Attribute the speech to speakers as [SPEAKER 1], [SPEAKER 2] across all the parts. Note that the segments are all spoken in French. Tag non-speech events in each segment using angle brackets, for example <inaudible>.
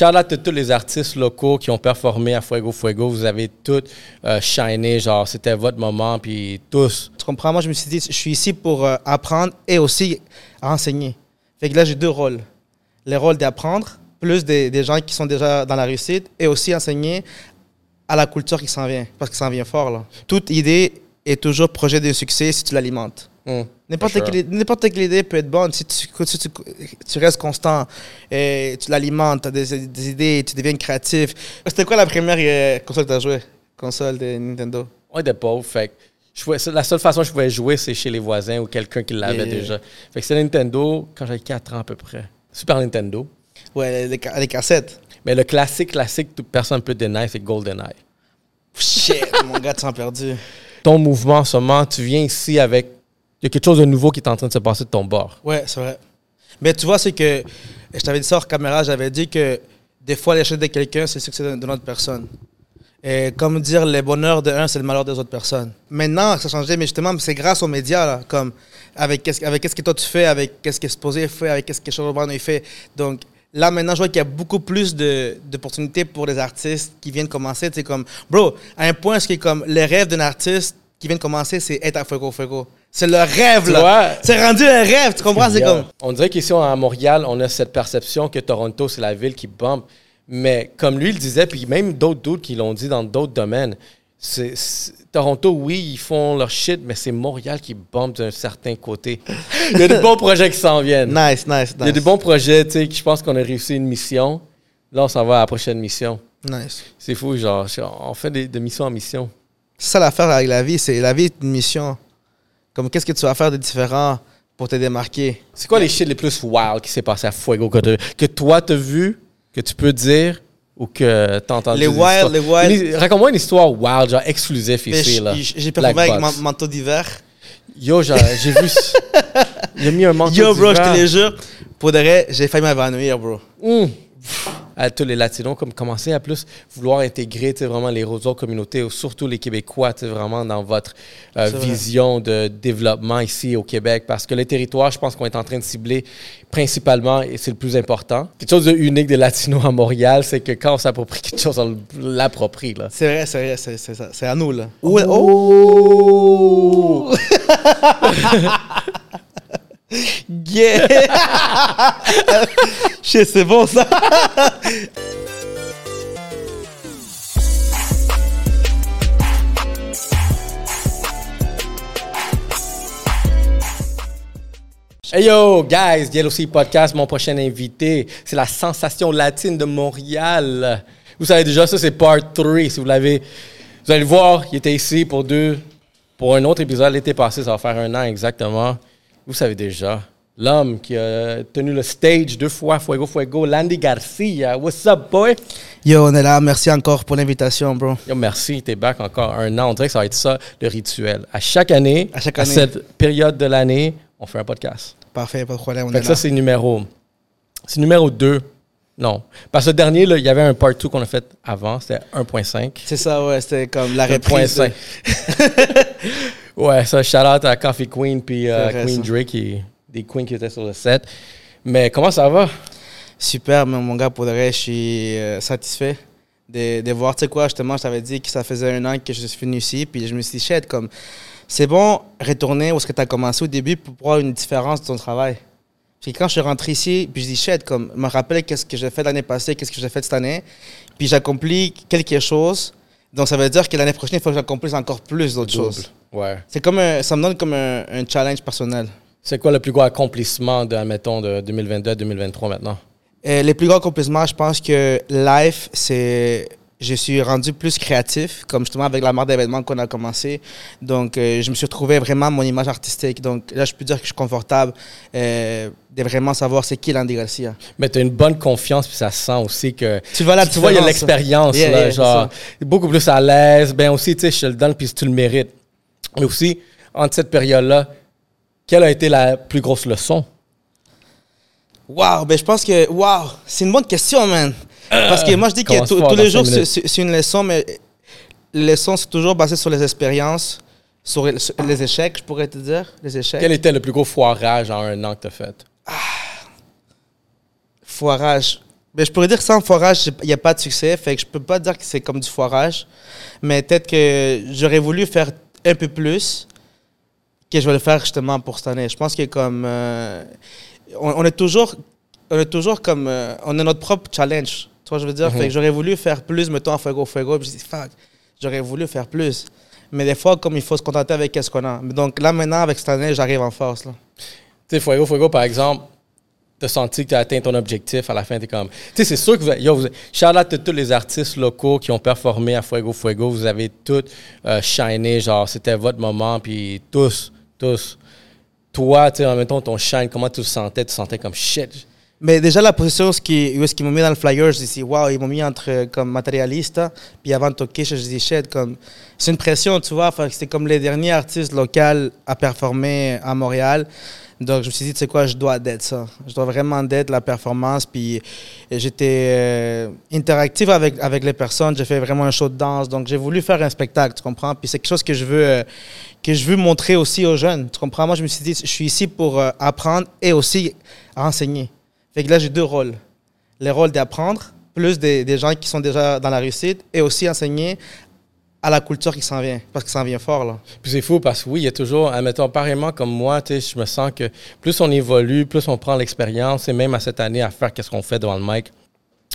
[SPEAKER 1] shout out tous les artistes locaux qui ont performé à Fuego Fuego. Vous avez tous euh, genre, c'était votre moment, puis tous.
[SPEAKER 2] Tu comprends? Moi, je me suis dit, je suis ici pour euh, apprendre et aussi enseigner. Fait que là, j'ai deux rôles. Le rôle d'apprendre, plus des, des gens qui sont déjà dans la réussite, et aussi enseigner à la culture qui s'en vient, parce que ça en vient fort, là. Toute idée est toujours projet de succès si tu l'alimentes.
[SPEAKER 1] Hmm.
[SPEAKER 2] N'importe
[SPEAKER 1] sure.
[SPEAKER 2] quelle, n'importe quelle idée peut être bonne si tu, si tu, tu restes constant et tu l'alimentes, tu as des, des idées, tu deviens créatif. C'était quoi la première euh, console que tu as jouée Console de Nintendo
[SPEAKER 1] On était pauvres, fait pouvais- la seule façon que je pouvais jouer, c'est chez les voisins ou quelqu'un qui l'avait
[SPEAKER 2] Yeah.
[SPEAKER 1] déjà. Fait que c'était Nintendo quand j'avais 4 ans à peu près. Super Nintendo.
[SPEAKER 2] Ouais, les, les cassettes.
[SPEAKER 1] Mais le classique, classique, toute personne ne peut dénier, c'est GoldenEye.
[SPEAKER 2] Shit, mon gars, tu t'en perdu.
[SPEAKER 1] Ton mouvement en ce moment, tu viens ici avec. Il y a quelque chose de nouveau qui est en train de se passer de ton bord.
[SPEAKER 2] Ouais, c'est vrai. Mais tu vois, c'est que je t'avais dit ça hors caméra, j'avais dit que des fois, l'échec de quelqu'un, c'est le succès d'une autre personne. Et comme dire, le bonheur de un, c'est le malheur des autres personnes. Maintenant, ça a changé, mais justement, c'est grâce aux médias, là, comme avec qu'est-ce avec qu'est-ce que toi tu fais, avec qu'est-ce que Exposé fait, avec qu'est-ce que Charles Brown fait. Donc là, maintenant, je vois qu'il y a beaucoup plus d'opportunités pour les artistes qui viennent commencer. C'est comme, bro, à un point, ce qui est comme le rêve d'un artiste qui vient de commencer, c'est être à Fuego Fuego. C'est le rêve, là. C'est rendu un rêve, tu comprends? C'est comme.
[SPEAKER 1] On dirait qu'ici à Montréal, on a cette perception que Toronto, c'est la ville qui bombe. Mais comme lui le disait, puis même d'autres doutes qui l'ont dit dans d'autres domaines, c'est, Toronto, oui, ils font leur shit, mais c'est Montréal qui bombe d'un certain côté. <laughs> Il y a de bons projets qui s'en viennent.
[SPEAKER 2] Nice, nice,
[SPEAKER 1] Il y a
[SPEAKER 2] nice.
[SPEAKER 1] des bons projets, tu sais, je pense qu'on a réussi une mission. Là, on s'en va à la prochaine mission.
[SPEAKER 2] Nice.
[SPEAKER 1] C'est fou, genre, on fait des, de mission en mission.
[SPEAKER 2] C'est ça l'affaire avec la vie, c'est la vie est une mission. Comme qu'est-ce que tu vas faire de différent pour te démarquer?
[SPEAKER 1] C'est quoi les shit les plus wild qui s'est passé à Fuego que, que toi t'as vu, que tu peux dire ou que t'as entendu?
[SPEAKER 2] Les wild, les wild.
[SPEAKER 1] Raconte-moi une histoire wild, genre exclusif
[SPEAKER 2] Mais
[SPEAKER 1] ici, là.
[SPEAKER 2] J'ai performé avec mon manteau d'hiver.
[SPEAKER 1] Yo, j'ai vu. <laughs> a mis un manteau
[SPEAKER 2] Yo, bro, je
[SPEAKER 1] d'hiver.
[SPEAKER 2] te le jure. Pour de vrai, j'ai failli m'évanouir, bro.
[SPEAKER 1] Hum. À tous les Latinos, comme commencer à plus vouloir intégrer vraiment les autres communautés, ou surtout les Québécois, vraiment dans votre euh, vision de développement ici au Québec. Parce que les territoires, je pense qu'on est en train de cibler principalement, et c'est le plus important. Quelque chose de unique des Latinos à Montréal, c'est que quand on s'approprie quelque chose, on l'approprie. là.
[SPEAKER 2] C'est vrai, c'est vrai, c'est à nous, là.
[SPEAKER 1] Oh! <laughs> <laughs>
[SPEAKER 2] Yeah! <laughs> C'est bon, ça.
[SPEAKER 1] Hey yo, guys, Yellow Sea Podcast, mon prochain invité, c'est la sensation latine de Montréal. Vous savez déjà, ça c'est part 3. Si vous l'avez, vous allez le voir, il était ici pour deux, pour un autre épisode l'été passé, ça va faire un an exactement. Vous savez déjà, l'homme qui a tenu le stage deux fois, Fuego Fuego, Landy Garcia. What's up, boy?
[SPEAKER 2] Yo, on est là. Merci encore pour l'invitation, bro.
[SPEAKER 1] Yo, merci, t'es back encore un an. On dirait que ça va être ça, le rituel. À chaque année,
[SPEAKER 2] À chaque année.
[SPEAKER 1] cette période de l'année, on fait un podcast.
[SPEAKER 2] Parfait, pas de problème. On
[SPEAKER 1] Fait
[SPEAKER 2] est
[SPEAKER 1] que
[SPEAKER 2] là.
[SPEAKER 1] ça, c'est numéro. C'est numéro 2. Non. Parce que le dernier, là, il y avait un part 2 qu'on a fait avant. C'était 1.5.
[SPEAKER 2] C'est ça, ouais. C'était comme la reprise.
[SPEAKER 1] 1.5. <laughs> <laughs> ouais, ça, shout out à Coffee Queen puis euh, Queen. Drake, qui, des queens qui étaient sur le set. Mais comment ça va?
[SPEAKER 2] Super, mais mon gars, pour de vrai, je suis euh, satisfait de, de voir, tu sais quoi, justement, je t'avais dit que ça faisait un an que je suis venu ici, puis je me suis dit, comme, c'est bon retourner où est-ce que tu as commencé au début pour voir une différence de ton travail. Puis quand je suis rentré ici, puis je dis, shit, comme, je me rappelle qu'est-ce que j'ai fait l'année passée, qu'est-ce que j'ai fait cette année, puis j'accomplis quelque chose, donc ça veut dire que l'année prochaine, il faut que j'accomplisse encore plus d'autres choses.
[SPEAKER 1] Ouais.
[SPEAKER 2] C'est comme un- ça me donne comme un, un challenge personnel.
[SPEAKER 1] C'est quoi le plus gros accomplissement de, admettons, de 2022 à 2023 maintenant?
[SPEAKER 2] Euh, les plus grands accomplissements, je pense que life, c'est. Je suis rendu plus créatif, comme justement avec la marque d'événements qu'on a commencé. Donc, euh, je me suis retrouvé vraiment mon image artistique. Donc, là, je peux dire que je suis confortable euh, de vraiment savoir c'est qui Landy Garcia.
[SPEAKER 1] Mais tu as une bonne confiance, puis ça se sent aussi que.
[SPEAKER 2] Tu vois la
[SPEAKER 1] tu vois, il y a l'expérience,
[SPEAKER 2] Yeah,
[SPEAKER 1] là, genre, beaucoup plus à l'aise. Ben aussi, tu sais, je te le donne, puis tu le mérites. Mais aussi, entre cette période-là, quelle a été la plus grosse leçon?
[SPEAKER 2] Wow, ben je pense que. Wow, c'est une bonne question, man. Parce que moi, je dis que tous les jours, c'est une leçon, mais les leçons, c'est toujours basé sur les expériences, sur les- échecs, je pourrais te dire. Les échecs.
[SPEAKER 1] Quel était le plus gros foirage en un an que tu as fait?
[SPEAKER 2] foirage. Ben, je pourrais dire que sans foirage, il n'y a pas de succès. Fait que je peux pas dire que c'est comme du foirage. Mais peut-être que j'aurais voulu faire un peu plus que je vais le faire justement pour cette année. Je pense que comme. euh, on, on est toujours. On est toujours comme. euh, on a notre propre challenge. Tu vois, je veux dire? Que j'aurais voulu faire plus, mettons, Fuego Fuego. Puis je dis, fuck, j'aurais voulu faire plus. Mais des fois, comme il faut se contenter avec ce qu'on a. Mais Donc là, maintenant, avec cette année, j'arrive en force.
[SPEAKER 1] Tu sais, Fuego Fuego, par exemple, t'as senti que t'as atteint ton objectif. À la fin, t'es comme. Tu sais, c'est sûr que vous. Yo, vous, tous les artistes locaux qui ont performé à Fuego Fuego. Vous avez tous euh, shiné. Genre, c'était votre moment. Puis tous, tous. Toi, tu sais, en même temps, ton shine, comment tu le sentais? Tu sentais comme shit.
[SPEAKER 2] Mais déjà, la position où qui, est-ce qu'ils m'ont mis dans le flyer, je dis, waouh, ils m'ont mis entre euh, comme matérialiste. Puis avant de toquer, je dis, shit, comme. C'est une pression, tu vois. C'était comme les derniers artistes locaux à performer à Montréal. Donc, je me suis dit, tu sais quoi, je dois d'être ça. Je dois vraiment d'être la performance. Puis, j'étais euh, interactif avec, avec les personnes. J'ai fait vraiment un show de danse. Donc, j'ai voulu faire un spectacle, tu comprends? Puis, c'est quelque chose que je veux, euh, que je veux montrer aussi aux jeunes. Tu comprends? Moi, je me suis dit, je suis ici pour euh, apprendre et aussi enseigner. Fait que là, j'ai deux rôles. Le rôle d'apprendre, plus des, gens qui sont déjà dans la réussite, et aussi enseigner à la culture qui s'en vient. Parce que ça s'en vient fort, là.
[SPEAKER 1] Puis c'est fou parce que oui, il y a toujours, admettons, pareillement comme moi, tu sais, je me sens que plus on évolue, plus on prend l'expérience, et même à cette année à faire qu'est-ce qu'on fait devant le mic,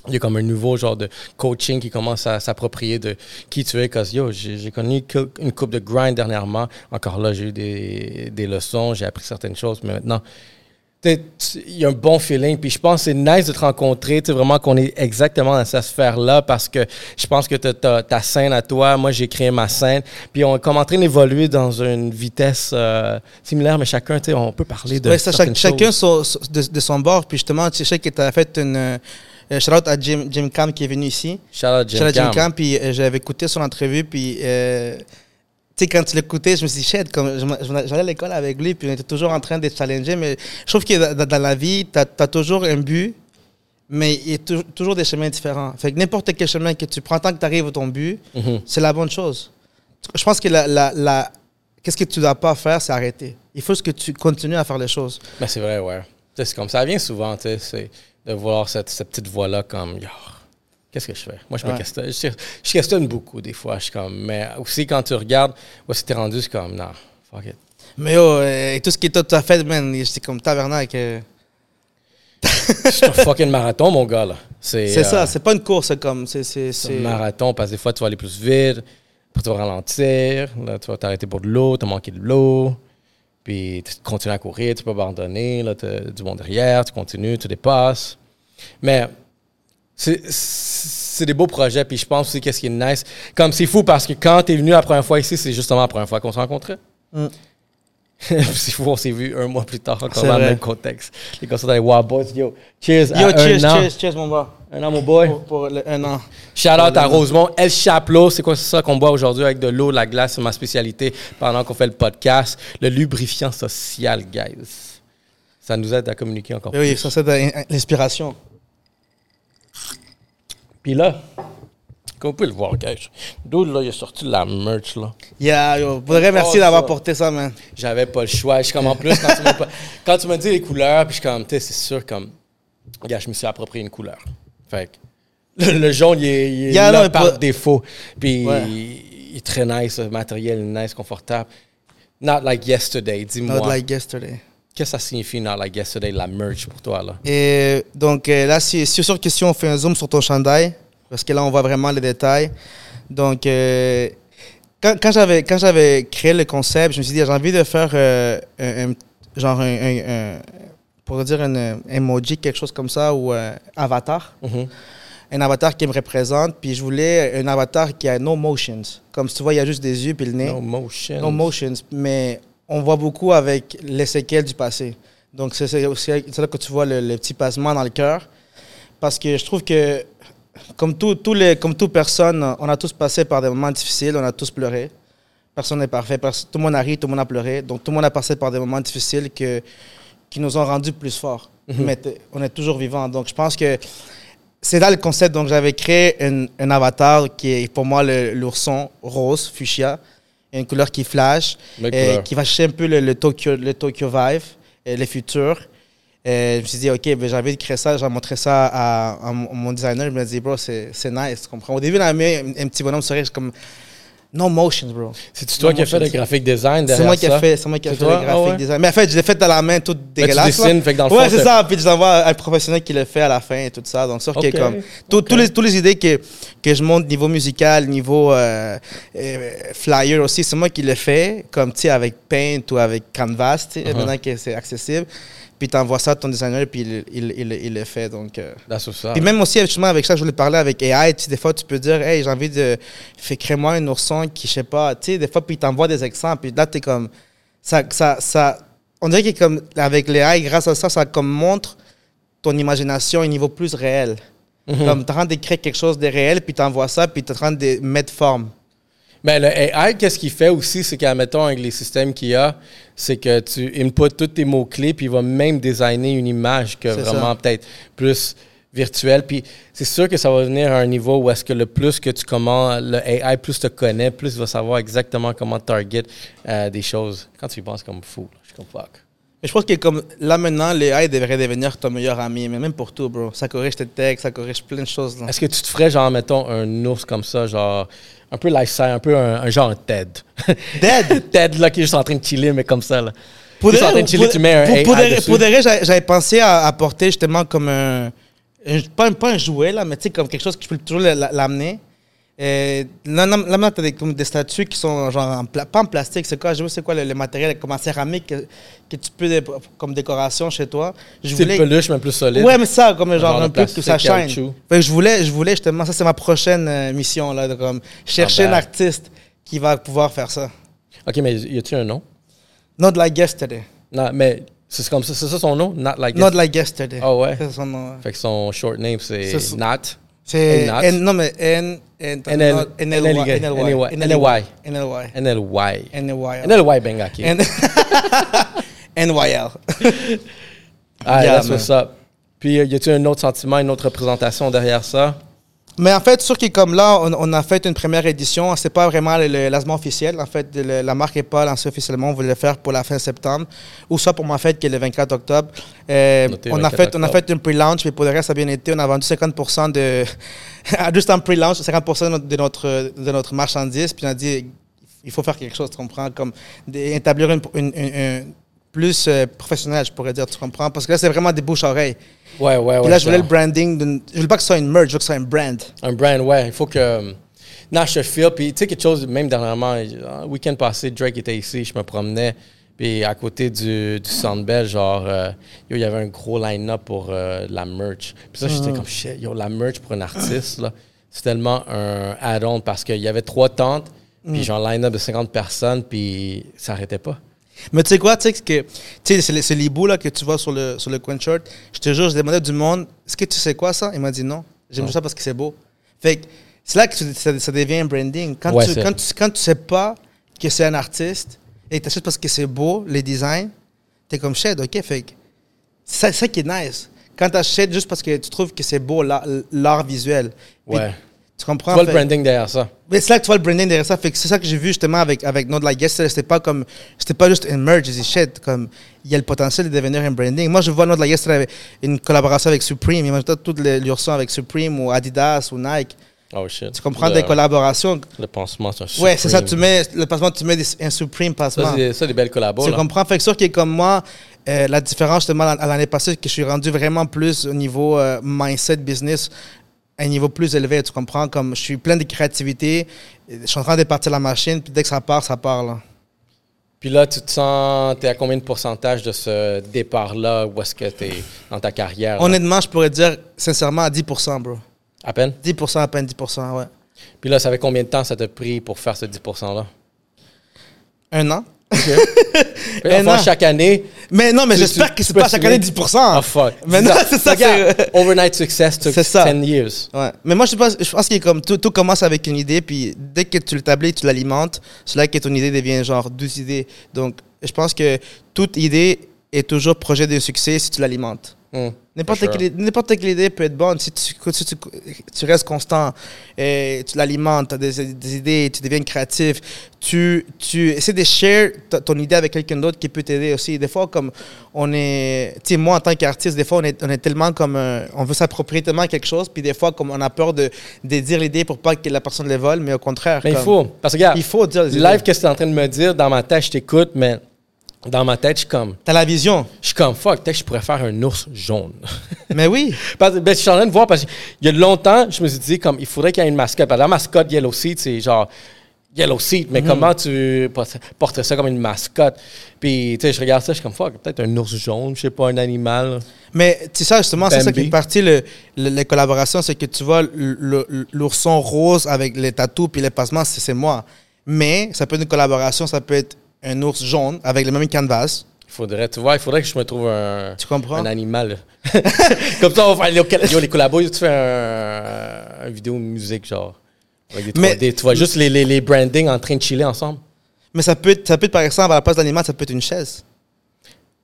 [SPEAKER 1] il y a comme un nouveau genre de coaching qui commence à s'approprier de qui tu es. Cause yo, j'ai connu une coupe de grind dernièrement. Encore là, j'ai eu des, des leçons, j'ai appris certaines choses, mais maintenant, il y a un bon feeling. Puis je pense que c'est nice de te rencontrer, tu sais, vraiment qu'on est exactement dans cette sphère-là parce que je pense que tu as, ta scène à toi, moi j'ai créé ma scène. Puis on est comme en train d'évoluer dans une vitesse euh, similaire, mais chacun, tu sais, on peut parler de.
[SPEAKER 2] Ouais, ça,
[SPEAKER 1] certaines
[SPEAKER 2] chaque- chacun de, de son bord. Puis justement, tu sais que tu as fait une. Euh, shout-out à Jim, Jim Cam qui est venu ici.
[SPEAKER 1] Shout out Jim
[SPEAKER 2] Shout-out à Jim
[SPEAKER 1] Cam.
[SPEAKER 2] Cam. Puis euh, j'avais écouté son entrevue. Puis. Tu sais, quand tu l'écoutais, je me suis dit, shit, comme, j'allais à l'école avec lui, puis on était toujours en train de challenger. Mais je trouve que dans, la vie, tu as, toujours un but, mais il y a tou- toujours des chemins différents. Fait que n'importe quel chemin que tu prends, tant que tu arrives à ton but,
[SPEAKER 1] Mhm.
[SPEAKER 2] c'est la bonne chose. Je pense que la, la, la- qu'est-ce que tu dois pas faire, c'est arrêter. Il faut que tu continues à faire les choses.
[SPEAKER 1] Ben, c'est vrai, ouais. C'est comme ça vient souvent, tu sais, c'est de voir cette, cette petite voix-là comme, qu'est-ce que je fais? Moi, je me
[SPEAKER 2] Ouais.
[SPEAKER 1] questionne. Je, je questionne beaucoup, des fois. Je suis comme, mais aussi, quand tu regardes où est-ce que t'es rendu, c'est comme, non, fuck it.
[SPEAKER 2] Mais oh, euh, et tout ce que toi, tu as fait, man, j'étais comme tabernacle. euh,
[SPEAKER 1] C'est un fucking marathon, mon gars, là. C'est
[SPEAKER 2] C'est
[SPEAKER 1] euh,
[SPEAKER 2] ça, c'est pas une course comme. C'est, c'est,
[SPEAKER 1] c'est
[SPEAKER 2] c'est-
[SPEAKER 1] un marathon parce que des fois, tu vas aller plus vite, après, tu vas ralentir, là, tu vas t'arrêter pour de l'eau, tu as manqué de l'eau, puis tu continues à courir, tu peux abandonner, là, tu as du monde derrière, tu continues, tu dépasses. Mais c'est- des beaux projets, puis je pense aussi qu'est-ce qui est nice. Comme c'est fou parce que quand tu es venu la première fois ici, c'est justement la première fois qu'on s'est rencontrés.
[SPEAKER 2] Mm. <laughs>
[SPEAKER 1] c'est fou, on s'est vu un mois plus tard, encore dans le même contexte. Les concerts des Wow Boys, yo, cheers
[SPEAKER 2] Yo,
[SPEAKER 1] à
[SPEAKER 2] cheers,
[SPEAKER 1] un an.
[SPEAKER 2] cheers, cheers, mon gars.
[SPEAKER 1] Un an, mon boy.
[SPEAKER 2] Pour, pour le- un an.
[SPEAKER 1] Shout out
[SPEAKER 2] Pour
[SPEAKER 1] à Rosemont. El Chapelot, c'est quoi ça qu'on boit aujourd'hui avec de l'eau, la glace, c'est ma spécialité pendant qu'on fait le podcast. Le lubrifiant social, guys. Ça nous aide à communiquer encore
[SPEAKER 2] oui,
[SPEAKER 1] plus.
[SPEAKER 2] ça, c'est l'inspiration.
[SPEAKER 1] Puis là, comme vous pouvez le voir, guys, d'où là, il a sorti de la merch, là.
[SPEAKER 2] Yeah, yo, faudrait merci d'avoir porté ça, man.
[SPEAKER 1] J'avais pas le choix. Je suis comme en plus, quand tu m'as pas- <laughs> quand tu m'as dit les couleurs, puis je suis comme, tu sais, c'est sûr, comme, gars, je me suis approprié une couleur. Fait que le, le jaune, il est, il est
[SPEAKER 2] Yeah,
[SPEAKER 1] là
[SPEAKER 2] non,
[SPEAKER 1] par
[SPEAKER 2] pas-
[SPEAKER 1] défaut. Puis
[SPEAKER 2] Ouais.
[SPEAKER 1] il, il est très nice, le matériel est nice, confortable. Not like yesterday, dis-moi.
[SPEAKER 2] Not like yesterday.
[SPEAKER 1] Qu'est-ce que ça signifie, not like yesterday, la merch pour toi, là?
[SPEAKER 2] Et donc euh, là, c'est c'est sûr que si on fait un zoom sur ton chandail, parce que là, on voit vraiment les détails. Donc, euh, quand, quand j'avais créé le concept, je me suis dit, j'ai envie de faire euh, un, un- genre un, pour dire un euh, emoji, quelque chose comme ça, ou un avatar.
[SPEAKER 1] Mhm.
[SPEAKER 2] Un avatar qui me représente, puis je voulais un avatar qui a no motions. Comme si tu vois, il y a juste des yeux puis le nez.
[SPEAKER 1] No motion.
[SPEAKER 2] No motions, mais on voit beaucoup avec les séquelles du passé. Donc, c'est là que tu vois le, le petit passement dans le cœur. Parce que je trouve que, comme, tout, les, comme toute personne, on a tous passé par des moments difficiles, on a tous pleuré. Personne n'est parfait. Tout le monde a ri, tout le monde a pleuré. Donc, tout le monde a passé par des moments difficiles que, qui nous ont rendus plus forts. Mais t- on est toujours vivants. Donc, je pense que c'est là le concept. Donc, j'avais créé un, un avatar qui est pour moi l'ourson rose, fuchsia. Une couleur qui flash, et qui va chercher un peu le, le Tokyo, le Tokyo Vibe, et les futurs. Et je me suis dit, OK, ben, j'ai envie de créer ça. J'ai montré ça à, à mon mon designer. Il m'a dit, bro, c'est c'est nice, tu comprends? Au début, il a mis un, un petit bonhomme sourire, comme, no motion, bro.
[SPEAKER 1] C'est toi qui as fait le graphic design
[SPEAKER 2] C'est
[SPEAKER 1] derrière
[SPEAKER 2] moi qui ai fait, c'est moi qui
[SPEAKER 1] C'est
[SPEAKER 2] fait
[SPEAKER 1] toi?
[SPEAKER 2] le graphic
[SPEAKER 1] Ah ouais?
[SPEAKER 2] design. Mais en fait, je l'ai fait à la main, tout
[SPEAKER 1] tu
[SPEAKER 2] dégueulasse. là.
[SPEAKER 1] dessines, fait que dans le
[SPEAKER 2] ouais,
[SPEAKER 1] fond,
[SPEAKER 2] c'est
[SPEAKER 1] c'est-
[SPEAKER 2] ça. Puis je l'envoie à un professionnel qui le fait à la fin et tout ça. Donc, sûr
[SPEAKER 1] Ok,
[SPEAKER 2] que comme tout- tous les tous les idées que que je monte niveau musical, niveau euh, euh, flyer aussi, c'est moi qui le fais, comme tu sais avec Paint ou avec Canvas, tu sais,
[SPEAKER 1] Uh-huh.
[SPEAKER 2] maintenant que c'est accessible. Puis tu envoies ça à ton designer, puis il, il, il, il le fait. Donc, euh,
[SPEAKER 1] up.
[SPEAKER 2] puis même aussi, justement, avec ça, je voulais parler avec AI. Tu sais, des fois, tu peux dire, hey, j'ai envie de. Fais, crée-moi un ourson qui, je sais pas. Tu sais, des fois, puis il t'envoie des exemples. Puis là, tu es comme. Ça, ça, ça, on dirait que comme, avec l'AI, grâce à ça, ça comme montre ton imagination à un niveau plus réel.
[SPEAKER 1] Mhm.
[SPEAKER 2] Comme tu es en train d'écrire quelque chose de réel, puis tu envoies ça, puis tu es en train de mettre forme.
[SPEAKER 1] Mais le AI, qu'est-ce qu'il fait aussi, c'est qu'admettons, avec les systèmes qu'il y a, c'est que tu inputs tous tes mots-clés, puis il va même designer une image que vraiment peut-être plus virtuelle. Puis c'est sûr que ça va venir à un niveau où est-ce que le plus que tu commandes, le AI, plus te connaît, plus il va savoir exactement comment target euh, des choses. Quand tu y penses comme fou, je suis comme fuck.
[SPEAKER 2] Mais je pense que comme là maintenant, l'AI devrait devenir ton meilleur ami, mais même pour tout, bro. Ça corrige tes textes, ça corrige plein de choses.
[SPEAKER 1] Est-ce que tu te ferais, genre, mettons, un ours comme ça, genre, un peu lifestyle, un peu un, un genre TED?
[SPEAKER 2] Dead! <laughs>
[SPEAKER 1] TED, là, qui est juste en train de chiller, mais comme ça, là.
[SPEAKER 2] Pour
[SPEAKER 1] Juste en train de chiller,
[SPEAKER 2] pour-
[SPEAKER 1] tu mets un
[SPEAKER 2] pour, pour
[SPEAKER 1] AI
[SPEAKER 2] de-
[SPEAKER 1] dessus.
[SPEAKER 2] pour de vrai, j'avais pensé à apporter justement comme un, un- pas, un- pas un jouet, là, mais tu sais, comme quelque chose que je peux toujours la- l'amener. Et là, là, là, t'as des, comme des statues qui sont genre en pas en plastique, c'est quoi, je pas c'est quoi le, le matériel, comme en céramique que, que tu peux, comme décoration chez toi. Je
[SPEAKER 1] C'est le peluche, mais plus solide.
[SPEAKER 2] Ouais, mais ça, comme genre, un peu que ça. Fait que je voulais, je voulais justement, ça c'est ma prochaine euh, mission, là, de comme chercher
[SPEAKER 1] Ah ben.
[SPEAKER 2] un artiste qui va pouvoir faire ça.
[SPEAKER 1] OK, mais y a-tu un nom?
[SPEAKER 2] Not like yesterday.
[SPEAKER 1] Non, mais c'est comme ça, c'est ça son nom? Not like
[SPEAKER 2] Not
[SPEAKER 1] This?
[SPEAKER 2] like yesterday.
[SPEAKER 1] Ah ouais?
[SPEAKER 2] C'est son nom.
[SPEAKER 1] Fait que son short name, c'est. Not.
[SPEAKER 2] C'est. N, non mais N N
[SPEAKER 1] NL
[SPEAKER 2] NLY
[SPEAKER 1] NLY.
[SPEAKER 2] NLY
[SPEAKER 1] NLY.
[SPEAKER 2] NLY
[SPEAKER 1] NLY. Bengaki.
[SPEAKER 2] N- NYL.
[SPEAKER 1] Ah, that's what's up. Puis, y a-tu un autre sentiment, une autre représentation derrière ça?
[SPEAKER 2] Mais en fait, sûr que comme là, on, on a fait une première édition, c'est pas vraiment le, le lancement officiel. En fait, le- la marque n'est pas lancée officiellement. On voulait le faire pour la fin septembre ou soit pour ma fête qui est le 24 octobre. Euh, on, a
[SPEAKER 1] 24
[SPEAKER 2] fait, on a
[SPEAKER 1] octobre.
[SPEAKER 2] fait une pre-launch, mais pour le reste, ça a bien été. On a vendu 50% de. <laughs> juste en pre-launch, 50% de notre, de notre, marchandise. Puis on a dit, il faut faire quelque chose, tu comprends? Comme établir une, une- une- une- plus euh, professionnel, je pourrais dire, tu comprends? Parce que là, c'est vraiment des bouches-oreilles.
[SPEAKER 1] Ouais, ouais, ouais.
[SPEAKER 2] Là, je voulais le branding. d'une- Je voulais pas que ce soit une merge, je veux que ce soit un brand.
[SPEAKER 1] Un brand, ouais. Il faut que. Non, je te feel. Puis, tu sais, quelque chose, même dernièrement, le week-end passé, Drake était ici, je me promenais. Puis, à côté du, du Centre Bell, genre, euh, yo, il y avait un gros line-up pour euh, la merch. Puis ça, j'étais comme, shit, yo, la merch pour un artiste, là, c'est tellement un add-on parce qu'il y avait trois tentes, puis genre, line-up de 50 personnes, puis ça arrêtait pas.
[SPEAKER 2] Mais tu sais quoi, tu sais que tu sais c'est les- c'est les bouts là que tu vois sur le sur le coin shirt. Je te jure, je demandais du monde, est-ce que tu sais quoi ça? Il m'a dit non. J'aime juste ça parce que c'est beau. Fait que c'est là que tu- ça, ça devient un branding. Quand
[SPEAKER 1] Ouais,
[SPEAKER 2] tu
[SPEAKER 1] c'est-
[SPEAKER 2] quand tu quand tu sais pas que c'est un artiste et tu achètes parce que c'est beau les designs, t'es comme shit, ok. Fait que c'est ça, ça qui est nice. Quand tu achètes juste parce que tu trouves que c'est beau l'art l'art visuel. Puis
[SPEAKER 1] Ouais.
[SPEAKER 2] Tu
[SPEAKER 1] Tu
[SPEAKER 2] comprends?
[SPEAKER 1] Vois le branding derrière ça.
[SPEAKER 2] mais c'est là que tu vois le branding derrière ça. Fait que c'est ça que j'ai vu justement avec, avec Not Like Yesterday. C'était pas comme, c'était pas juste dit shit, comme, il y a le potentiel de devenir un branding. Moi, je vois Not Like Yesterday avec une collaboration avec Supreme. Imagine-toi toutes les l'urson avec Supreme ou Adidas ou Nike.
[SPEAKER 1] Oh shit.
[SPEAKER 2] Tu comprends?
[SPEAKER 1] Le,
[SPEAKER 2] des collaborations.
[SPEAKER 1] Le pansement, c'est un
[SPEAKER 2] Ouais, c'est ça.
[SPEAKER 1] Supreme.
[SPEAKER 2] Tu mets, le passement, tu mets des- un Supreme
[SPEAKER 1] Ça,
[SPEAKER 2] passement.
[SPEAKER 1] c'est ça, des belles collabos.
[SPEAKER 2] Tu
[SPEAKER 1] là.
[SPEAKER 2] comprends? Fait que sûr que comme moi, euh, la différence justement à l'année passée, que je suis rendu vraiment plus au niveau euh, mindset business, un niveau plus élevé. Tu comprends? Comme je suis plein de créativité, je suis en train de partir la machine, puis dès que ça part, ça part. Là.
[SPEAKER 1] Puis là, tu te sens, t'es à combien de pourcentage de ce départ-là? Où est-ce que t'es dans ta carrière? là?
[SPEAKER 2] Honnêtement, je pourrais dire sincèrement à 10%, bro.
[SPEAKER 1] À peine?
[SPEAKER 2] 10%, à peine 10%, ouais.
[SPEAKER 1] Puis là, ça fait combien de temps ça t'a pris pour faire ce 10%-là?
[SPEAKER 2] Un an. Un <laughs>
[SPEAKER 1] enfin, chaque année.
[SPEAKER 2] Mais non, mais j'espère que c'est pas chaque année
[SPEAKER 1] assumer.
[SPEAKER 2] 10%.
[SPEAKER 1] Ah, fuck. <laughs>
[SPEAKER 2] Mais non, c'est ça,
[SPEAKER 1] Regarde, Overnight success took
[SPEAKER 2] C'est ça.
[SPEAKER 1] 10 years.
[SPEAKER 2] Ouais. Mais moi, je pense, je pense que comme tout, tout commence avec une idée, puis dès que tu l'établis, tu l'alimentes, c'est là que ton idée devient genre deux idées. Donc, je pense que toute idée est toujours projet de succès si tu l'alimentes.
[SPEAKER 1] Hmm.
[SPEAKER 2] N'importe quelle, quelle idée peut être bonne si tu, si tu, tu restes constant et tu l'alimentes, tu as des, des idées, tu deviens créatif, tu, tu essaies de share ton idée avec quelqu'un d'autre qui peut t'aider aussi. Des fois, comme on est, tu sais, moi en tant qu'artiste, des fois on est, on est tellement comme, euh, on veut s'approprier tellement quelque chose, puis des fois comme on a peur de, de dire l'idée pour pas que la personne le vole, mais au contraire.
[SPEAKER 1] Mais il faut. Parce que, regarde,
[SPEAKER 2] Il faut dire les
[SPEAKER 1] live,
[SPEAKER 2] idées.
[SPEAKER 1] que tu es en train de me dire? Dans ma tête, je t'écoute, mais dans ma tête, je suis comme,
[SPEAKER 2] T'as la vision?
[SPEAKER 1] je suis comme, fuck, peut-être que je pourrais faire un ours jaune. <laughs>
[SPEAKER 2] mais oui.
[SPEAKER 1] Parce ben, je suis en train de voir, parce qu'il y a longtemps, je me suis dit, comme, il faudrait qu'il y ait une mascotte. Parce que la mascotte Yellow Seat, c'est genre, Yellow Seat, mais comment tu porterais ça comme une mascotte? Puis, tu sais, je regarde ça, je suis comme, fuck, peut-être un ours jaune, je sais pas, un animal.
[SPEAKER 2] Mais c'est ça, justement, c'est ça qui est parti, le, le- les collaborations, c'est que tu vois l'ourson rose avec les tatous puis les passements, c'est moi. Mais ça peut être une collaboration, ça peut être un ours jaune avec le même canvas.
[SPEAKER 1] Il faudrait, tu vois, il faudrait que je me trouve un,
[SPEAKER 2] Tu comprends?
[SPEAKER 1] un animal. <laughs> Comme ça, on va faire les, yo, les collabos, tu fais un, un vidéo de musique, genre. Avec des
[SPEAKER 2] Mais-
[SPEAKER 1] 3D. Tu vois juste les, les, les branding en train de chiller ensemble.
[SPEAKER 2] Mais ça peut être, ça peut être par exemple, à la place d'animal, ça peut être une chaise.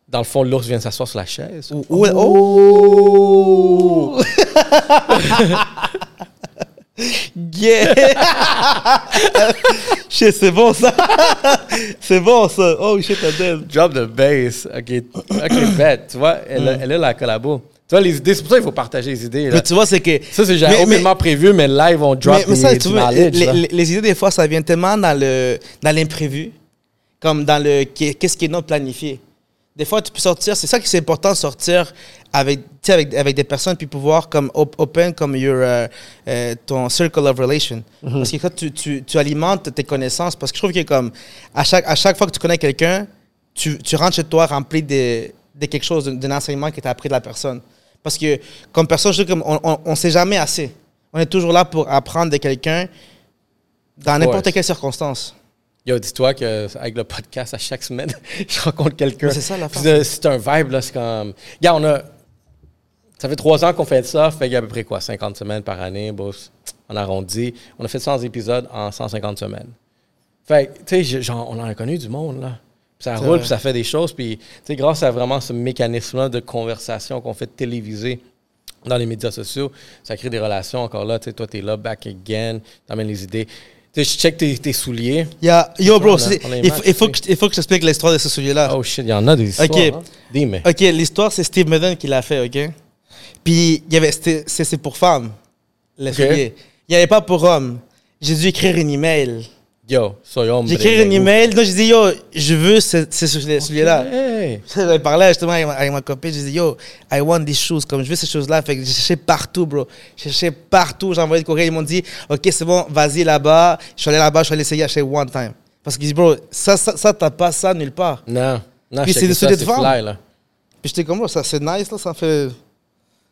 [SPEAKER 1] Dans le fond, l'ours vient s'asseoir sur la chaise.
[SPEAKER 2] Ou, ou- oh! <laughs> <laughs> yeah! Shit, c'est bon ça! c'est bon ça! Oh shit, Adèle!
[SPEAKER 1] Drop the bass. OK, OK, bet. Tu vois, elle, a- elle a la collabo. Tu vois, les idées, c'est pour ça qu'il faut partager les idées. là.
[SPEAKER 2] Mais tu vois, c'est que.
[SPEAKER 1] Ça, c'est
[SPEAKER 2] Mais-
[SPEAKER 1] jamais
[SPEAKER 2] mais-
[SPEAKER 1] aucunement prévu, mais live, on drop
[SPEAKER 2] mais, mais
[SPEAKER 1] des-
[SPEAKER 2] ça,
[SPEAKER 1] du
[SPEAKER 2] tu vois,
[SPEAKER 1] knowledge.
[SPEAKER 2] les,
[SPEAKER 1] là.
[SPEAKER 2] les- les idées, des fois, ça vient tellement dans le dans l'imprévu, comme dans le qu'est- qu'est-ce qui est non planifié. Des fois, tu peux sortir, c'est ça qui c'est important, sortir avec, avec, avec des personnes, puis pouvoir comme op- open comme your, euh, euh, ton circle of relation.
[SPEAKER 1] Mhm.
[SPEAKER 2] Parce que quand tu, tu, tu alimentes tes connaissances, parce que je trouve que comme à chaque, à chaque fois que tu connais quelqu'un, tu, tu rentres chez toi rempli de, de quelque chose, d'un enseignement que tu as appris de la personne. Parce que comme personne, je trouve comme on ne sait jamais assez. On est toujours là pour apprendre de quelqu'un dans n'importe quelle circonstance.
[SPEAKER 1] Yo, dis-toi qu'avec le podcast, à chaque semaine, <laughs> je rencontre quelqu'un.
[SPEAKER 2] C'est ça,
[SPEAKER 1] euh, C'est un vibe, là. C'est comme. Regarde, on a. Ça fait trois ans qu'on fait ça. Fait qu'il y a à peu près quoi, 50 semaines par année, boss. On arrondit. On a fait 100 épisodes en 150 semaines. Fait tu sais, genre, on en a connu du monde, là. Puis ça roule, puis ça fait des choses. Puis, tu sais, grâce à vraiment ce mécanisme-là de conversation qu'on fait téléviser dans les médias sociaux, ça crée des relations encore là. Tu sais, toi, t'es là, back again, t'amènes les idées. Je check tes, tes souliers.
[SPEAKER 2] Il y a- yo, bro,
[SPEAKER 1] On a-
[SPEAKER 2] c'est-
[SPEAKER 1] on a les
[SPEAKER 2] il, faut, faut que, je- il faut que je t'explique l'histoire de ce sujet-là.
[SPEAKER 1] Oh shit, il y en a des histoires.
[SPEAKER 2] Ok.
[SPEAKER 1] hein. Dis-moi.
[SPEAKER 2] OK, l'histoire, c'est Steve Madden qui l'a fait, OK? Puis, il y avait, c'était- c'est pour femmes, les souliers. Il n'y avait pas pour hommes. J'ai dû écrire une email.
[SPEAKER 1] Yo, soy hombre.
[SPEAKER 2] J'ai écrit une email. Donc, j'ai dit, yo, je veux ce, ce celui-là.
[SPEAKER 1] Hey. <laughs>
[SPEAKER 2] J'avais parlé justement avec ma, avec ma copine. J'ai dit, yo, I want these shoes. Comme je veux ces choses-là. Fait que j'ai cherché partout, bro. J'ai cherché partout. J'ai envoyé des courriels. Ils m'ont dit, OK, c'est bon, vas-y là-bas. Je suis allé là-bas, je suis allé essayer acheter one time. Parce qu'ils disent, bro, ça, ça, ça t'as pas ça nulle part.
[SPEAKER 1] Non. Non,
[SPEAKER 2] Puis
[SPEAKER 1] je
[SPEAKER 2] c'est des souliers de femme.
[SPEAKER 1] fly, là.
[SPEAKER 2] Puis j'étais comme, oh, ça c'est nice, là, ça fait.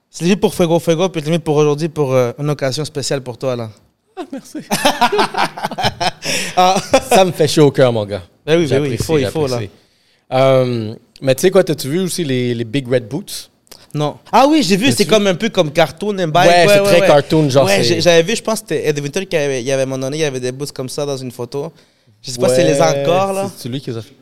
[SPEAKER 2] C'est limite pour Fuego Fuego, puis limite pour aujourd'hui, pour euh, une occasion spéciale pour toi, là.
[SPEAKER 1] Ah, <laughs> merci.
[SPEAKER 2] Ah, <laughs>
[SPEAKER 1] ça me fait chaud au cœur, mon gars.
[SPEAKER 2] Ben oui, ben oui, il faut, il faut, là.
[SPEAKER 1] Euh, mais tu sais quoi, t'as-tu vu aussi les, les Big Red Boots?
[SPEAKER 2] non. Ah oui, j'ai vu, c'est comme un peu comme cartoon and
[SPEAKER 1] Ouais, c'est très cartoon, genre,
[SPEAKER 2] Ouais, j'avais vu, je pense que c'était Eddie Winter qui avait, il avait donné, il y avait des boots comme ça dans une photo. Je sais pas si c'est les encore, là.
[SPEAKER 1] C'est celui qui les a fait.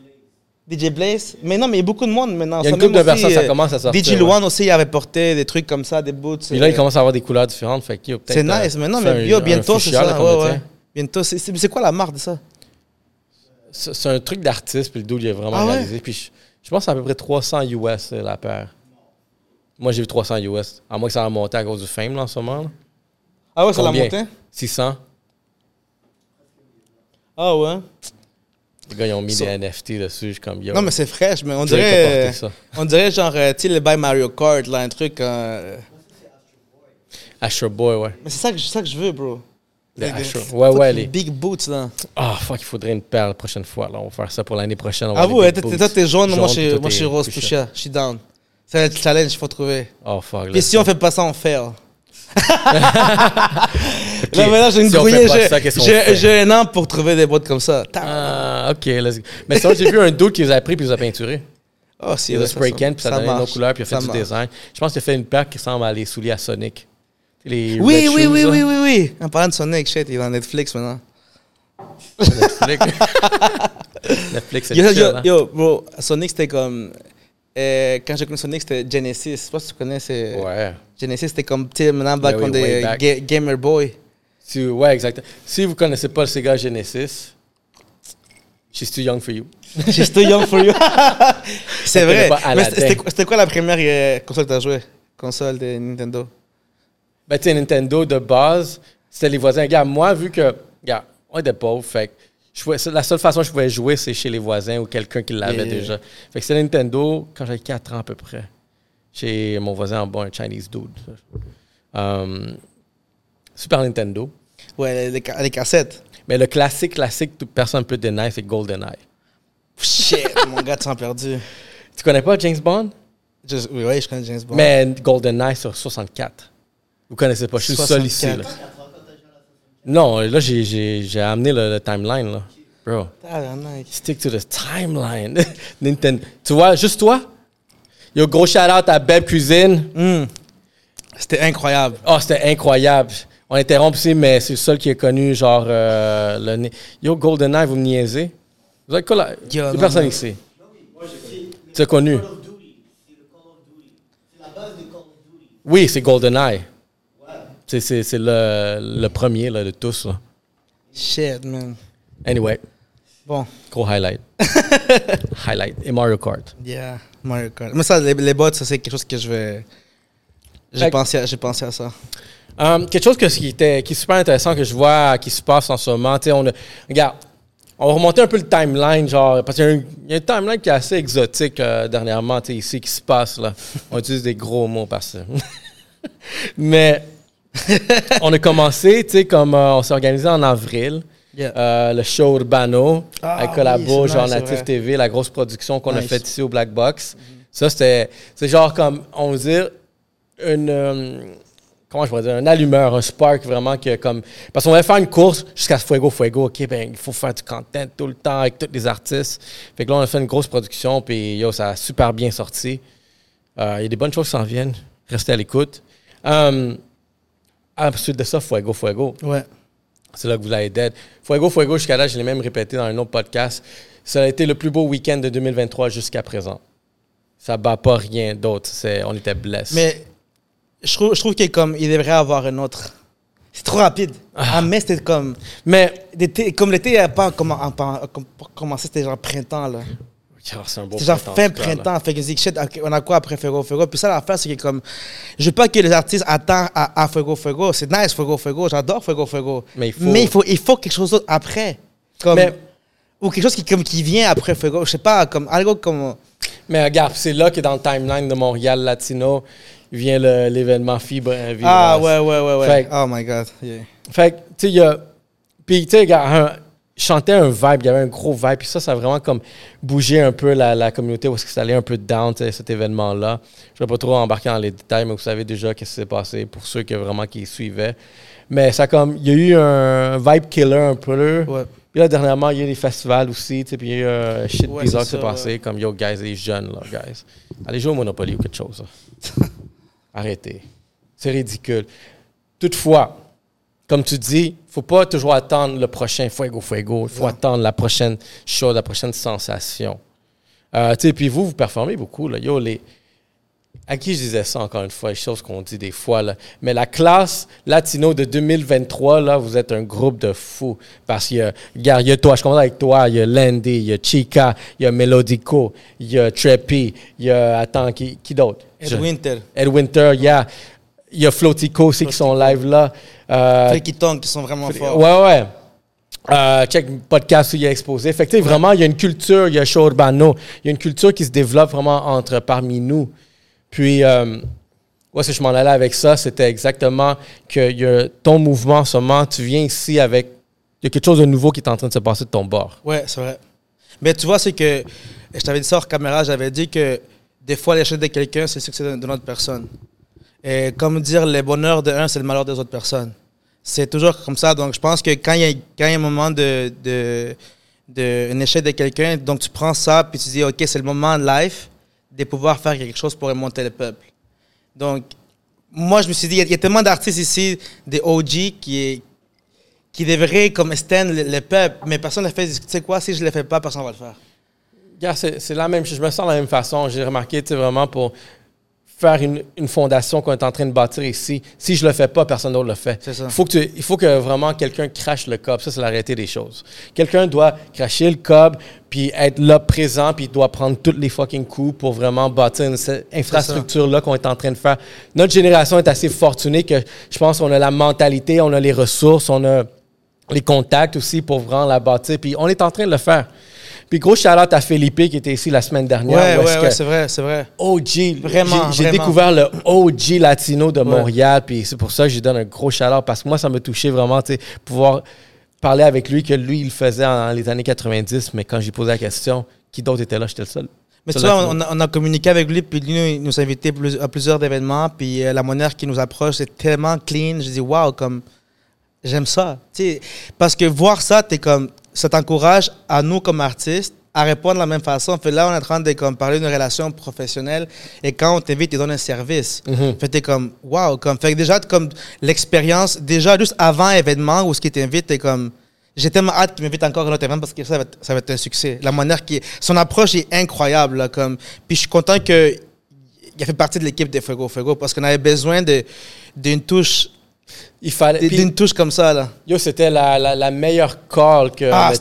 [SPEAKER 2] DJ Blaze. Mais non, mais il y a beaucoup de monde maintenant.
[SPEAKER 1] Il y a une couple de personnes, ça
[SPEAKER 2] euh,
[SPEAKER 1] commence à sortir,
[SPEAKER 2] DJ
[SPEAKER 1] ouais.
[SPEAKER 2] Luan aussi, il avait porté des trucs comme ça, des boots.
[SPEAKER 1] Puis là, il
[SPEAKER 2] euh,
[SPEAKER 1] commence à avoir des couleurs différentes. Fait que,
[SPEAKER 2] C'est nice,
[SPEAKER 1] euh,
[SPEAKER 2] mais non, mais yo, bientôt, c'est ça. Ouais, ouais. Bientôt, c'est- quoi la marque de ça?
[SPEAKER 1] C'est un truc d'artiste, puis le dude, il a vraiment
[SPEAKER 2] Ah
[SPEAKER 1] réalisé. Puis je, je pense à peu près 300 US la paire. Moi, j'ai vu 300 US. À moins que ça a monté à cause du fame, là, en ce moment. là.
[SPEAKER 2] Ah ouais, ça l'a monté?
[SPEAKER 1] 600.
[SPEAKER 2] Ah ouais.
[SPEAKER 1] Les gars, ils ont mis
[SPEAKER 2] Ça-
[SPEAKER 1] des NFT dessus. Je suis comme, yo.
[SPEAKER 2] Non, mais c'est fraîche, mais on dirait.
[SPEAKER 1] ça.
[SPEAKER 2] On dirait genre, euh, tu sais, le buy Mario Kart, là, un truc. euh,
[SPEAKER 1] Astro Boy, ouais.
[SPEAKER 2] Mais c'est ça, que- c'est ça que je veux, bro.
[SPEAKER 1] Les
[SPEAKER 2] fuck
[SPEAKER 1] Ouais, ouais,
[SPEAKER 2] les. Big boots, là.
[SPEAKER 1] Ah, fuck, il faudrait une paire la prochaine fois. Là. On va faire ça pour l'année prochaine.
[SPEAKER 2] Ah, vous, toi, t'es jaune, moi, je suis- rose,
[SPEAKER 1] fuchsia.
[SPEAKER 2] Je suis down. Être le challenge, il faut trouver.
[SPEAKER 1] Oh, fuck. Laisse
[SPEAKER 2] si on fait pas ça, on fail. <laughs>
[SPEAKER 1] Ok.
[SPEAKER 2] Là, maintenant, j'ai une
[SPEAKER 1] Si
[SPEAKER 2] grouillée. j'ai-
[SPEAKER 1] ça,
[SPEAKER 2] un an pour trouver des boîtes comme ça.
[SPEAKER 1] Ah, ok. let's go. Mais ça, j'ai vu un doute qui les a pris puis les a peinturés.
[SPEAKER 2] Oh,
[SPEAKER 1] a
[SPEAKER 2] ouais,
[SPEAKER 1] spray
[SPEAKER 2] ça-
[SPEAKER 1] can puis ça, donnait une autre couleur puis il a fait
[SPEAKER 2] Ça
[SPEAKER 1] du
[SPEAKER 2] marche.
[SPEAKER 1] design. Je pense qu'il a fait une paire qui ressemble à les souliers à Sonic. Les
[SPEAKER 2] Oui, oui,
[SPEAKER 1] shoes,
[SPEAKER 2] oui,
[SPEAKER 1] là.
[SPEAKER 2] oui, oui, oui. En parlant de Sonic, shit, il est dans Netflix maintenant.
[SPEAKER 1] Netflix. <laughs> Netflix, c'est
[SPEAKER 2] Yo, yo,
[SPEAKER 1] hein.
[SPEAKER 2] yo, bro, Sonic, c'était comme. Euh, quand j'ai connu Sonic, c'était Genesis. Je sais pas si tu connais.
[SPEAKER 1] Ouais.
[SPEAKER 2] Genesis, c'était comme, sais, maintenant, back
[SPEAKER 1] oui,
[SPEAKER 2] ga- Gamer Boy.
[SPEAKER 1] Si, ouais, exact. Si vous connaissez pas le Sega Genesis, she's too young for you. <laughs>
[SPEAKER 2] She's too young for you. <laughs> c'est vrai. Mais c'était quoi- la première euh, console que tu as joué? Console de Nintendo
[SPEAKER 1] Ben, tu sais, Nintendo de base, c'était les voisins. Regarde, moi, vu que, regarde, on était pauvres, fait je pouvais- c'est la seule façon que je pouvais jouer, c'est chez les voisins ou quelqu'un qui l'avait
[SPEAKER 2] Yeah,
[SPEAKER 1] déjà. Fait que c'était Nintendo quand j'avais 4 ans à peu près. Chez mon voisin en bas, un Chinese dude. Um, Super Nintendo.
[SPEAKER 2] Ouais, les, les ca- les cassettes.
[SPEAKER 1] Mais le classique, classique, toute personne peut dénier, c'est GoldenEye.
[SPEAKER 2] Shit, <laughs> mon gars, tu t'en perdu.
[SPEAKER 1] Tu connais pas James Bond?
[SPEAKER 2] Je, oui, ouais, je connais James Bond.
[SPEAKER 1] Mais GoldenEye sur 64. Vous connaissez pas, je suis le seul ici.
[SPEAKER 2] 64.
[SPEAKER 1] Là. Non, là, j'ai- j'ai j'ai amené le, le timeline. Là. Bro, stick to the timeline. <laughs> Nintendo. Tu vois, juste toi? Yo, gros shout-out à Beb Cuisine.
[SPEAKER 2] Hmm. C'était incroyable.
[SPEAKER 1] Oh, c'était incroyable. On interrompt ici, mais c'est le seul qui a connu, genre, euh, le... Yo, GoldenEye, vous me niaisez? Vous êtes quoi, là?
[SPEAKER 2] Yo, non,
[SPEAKER 1] personne
[SPEAKER 2] non.
[SPEAKER 1] ici. Tu as connu? Oui, c'est GoldenEye. C'est- C'est c'est le, le premier là, de tous. là.
[SPEAKER 2] Shit, man.
[SPEAKER 1] Anyway,
[SPEAKER 2] Bon,
[SPEAKER 1] gros highlight. <laughs> highlight. Et Mario Kart.
[SPEAKER 2] yeah, Mario Kart. Mais ça, les, les bots, ça, c'est quelque chose que je vais. J'ai pensé, à- j'ai pensé à ça.
[SPEAKER 1] Um, quelque chose que, qui, était, qui est super intéressant que je vois qui se passe en ce moment. On a, regarde, on va remonter un peu le timeline, genre, parce qu'il y a un, y a timeline qui est assez exotique euh, dernièrement, tu sais, ici, qui se passe. Là. <laughs> On utilise des gros mots parce que. <laughs> Mais <laughs> on a commencé, tu sais, comme euh, on s'est organisé en avril.
[SPEAKER 2] Yeah.
[SPEAKER 1] Euh, le show Urbano,
[SPEAKER 2] Ah,
[SPEAKER 1] avec Collabo, genre
[SPEAKER 2] vrai.
[SPEAKER 1] TV, la grosse production qu'on a faite ici au Black Box. Ça, c'était. C'est genre comme, on va dire, une. euh, comment je pourrais dire, un allumeur, un spark vraiment que comme. Parce qu'on va faire une course jusqu'à Fuego Fuego. OK, ben, il faut faire du content tout le temps avec tous les artistes. Fait que là, on a fait une grosse production, puis yo, ça a super bien sorti. Euh, Il y a des bonnes choses qui s'en viennent. Restez à l'écoute. Ensuite de ça, Fuego Fuego.
[SPEAKER 2] Ouais.
[SPEAKER 1] C'est là que vous l'avez dead. Fuego Fuego, jusqu'à là, je l'ai même répété dans un autre podcast. Ça a été le plus beau week-end de 2023 jusqu'à présent. Ça bat pas rien d'autre. C'est- On était blessés.
[SPEAKER 2] Mais je trouve, je trouve qu'il comme, il devrait avoir un autre. C'est trop rapide. Ah, mais c'était comme.
[SPEAKER 1] Mais
[SPEAKER 2] l'été- Comme l'été n'a pas comment- en- pas- comme- pas commencé, c'était genre printemps, là.
[SPEAKER 1] C'est un
[SPEAKER 2] C'est genre
[SPEAKER 1] printemps,
[SPEAKER 2] fin printemps. Fait que je dis, shit, on a quoi après Fuego Fuego? Puis ça, l'affaire, c'est que comme. Je veux pas que les artistes attendent à, à Fuego Fuego. C'est nice, Fuego Fuego. J'adore Fuego Fuego.
[SPEAKER 1] Mais il faut-
[SPEAKER 2] Mais il faut, il faut quelque chose d'autre après. Comme,
[SPEAKER 1] Mais-
[SPEAKER 2] ou quelque chose qui, comme, qui vient après Fuego. Je sais pas, comme. Algo comme.
[SPEAKER 1] Mais regarde, c'est là que dans le timeline de Montréal Latino vient l'événement Fibre.
[SPEAKER 2] Ah, ouais, ouais, ouais, ouais.
[SPEAKER 1] Fait-
[SPEAKER 2] oh my God. Yeah.
[SPEAKER 1] Fait que, tu sais, il y a. Puis, tu sais, regarde, chantais un vibe, il y avait un gros vibe, puis ça, ça a vraiment comme bougé un peu la, la communauté, où est-ce que ça allait un peu down, cet événement-là. Je ne vais pas trop embarquer dans les détails, mais vous savez déjà qu'est-ce qui s'est passé pour ceux qui vraiment qui suivaient. Mais ça comme, il y a eu un vibe killer un peu.
[SPEAKER 2] Ouais.
[SPEAKER 1] Puis là, dernièrement, il y a eu des festivals aussi, tu sais, puis il y a eu un shit
[SPEAKER 2] Ouais,
[SPEAKER 1] bizarre qui s'est passé,
[SPEAKER 2] ouais.
[SPEAKER 1] comme yo, guys, les jeunes, là, guys. Allez jouer au Monopoly ou quelque chose. <laughs> Arrêtez. C'est ridicule. Toutefois, comme tu dis, faut pas toujours attendre le prochain Fuego Fuego. Il faut attendre la prochaine chose, la prochaine sensation. Euh, tu sais, puis vous, vous performez beaucoup. Là. Yo, les... À qui je disais ça encore une fois, les choses qu'on dit des fois. Là. Mais la classe latino de 2023, là, vous êtes un groupe de fous. Parce qu'il y a, regarde, il y a toi, je commence avec toi, il y a Landy, il y a Chica, il y a Melodico, il y a Treppy, il y a, attends, qui, qui d'autre?
[SPEAKER 2] Ed
[SPEAKER 1] Je-
[SPEAKER 2] Winter.
[SPEAKER 1] Ed Winter, il y a, il y a Flotico aussi qui sont live là. Euh,
[SPEAKER 2] qui tombent, qui sont vraiment forts.
[SPEAKER 1] Ouais, ouais. Euh, check podcast où il a exposé. Fait que, vraiment, il y a une culture, il y a show urbano. Il y a une culture qui se développe vraiment entre parmi nous. Puis, euh, où est-ce que je m'en allais avec ça? C'était exactement que y a ton mouvement en ce moment, tu viens ici avec. Il y a quelque chose de nouveau qui est en train de se passer de ton bord.
[SPEAKER 2] Ouais, c'est vrai. Mais tu vois, c'est que. Je t'avais dit ça hors caméra, j'avais dit que des fois, l'échec de quelqu'un, c'est le succès d'une autre personne. Et comme dire, le bonheur de un, c'est le malheur des autres personnes. C'est toujours comme ça. Donc, je pense que quand il y a, un moment de, de, échec de quelqu'un, donc tu prends ça, puis tu dis, OK, c'est le moment de life de pouvoir faire quelque chose pour remonter le peuple. Donc, moi, je me suis dit, il y a- tellement d'artistes ici, des OG, qui, qui devraient comme stand le, le peuple, mais personne ne le fait. Tu sais quoi, si je ne le fais pas, personne ne va le faire.
[SPEAKER 1] C'est c'est la même chose. Je me sens de la même façon. J'ai remarqué, tu sais, vraiment pour faire une, une fondation qu'on est en train de bâtir ici. Si je le fais pas, personne d'autre le fait.
[SPEAKER 2] Ça.
[SPEAKER 1] Il faut que, tu- il faut que vraiment quelqu'un crache le cob. Ça, c'est la réalité des choses. Quelqu'un doit cracher le cob, puis être là présent, puis il doit prendre tous les fucking coups pour vraiment bâtir cette infrastructure-là qu'on est en train de faire. Notre génération est assez fortunée que je pense qu'on a la mentalité, on a les ressources, on a les contacts aussi pour vraiment la bâtir. Puis on est en train de le faire. Puis gros shout-out à Felipe qui était ici la semaine dernière.
[SPEAKER 2] Ouais, ouais, ouais, c'est vrai, c'est vrai.
[SPEAKER 1] OG.
[SPEAKER 2] Vraiment,
[SPEAKER 1] J'ai- découvert le OG latino de Montréal, puis c'est pour ça que je lui donne un gros chaleur parce que moi, ça me touchait vraiment, tu sais, pouvoir parler avec lui, que lui, il faisait en, les années 90, mais quand j'ai posé la question, qui d'autre était là? J'étais le seul.
[SPEAKER 2] Mais tu vois, on a, on a communiqué avec lui, puis lui, il nous a invités à plusieurs événements, puis euh, la manière qu'il nous approche, c'est tellement clean. Je dis, waouh, comme, j'aime ça. Tu sais, parce que voir ça, es comme, ça t'encourage à nous, comme artistes, à répondre de la même façon. Fait là, on est en train de comme, parler d'une relation professionnelle, et quand on t'invite, il donne un service. Fait t'es comme, waouh, comme, fait que déjà, comme, l'expérience, déjà, juste avant événement, où ce qui t'invite, t'es comme, j'ai tellement hâte qu'il m'invite encore à un autre événement parce que ça va, être, ça va être un succès. La manière qui son approche est incroyable, là, comme, puis je suis content que il a fait partie de l'équipe de Fuego Fuego parce qu'on avait besoin d'une touche,
[SPEAKER 1] Il fallait. puis-
[SPEAKER 2] d'une touche comme ça, là.
[SPEAKER 1] Yo, c'était la, la, la meilleure call que,
[SPEAKER 2] Ah,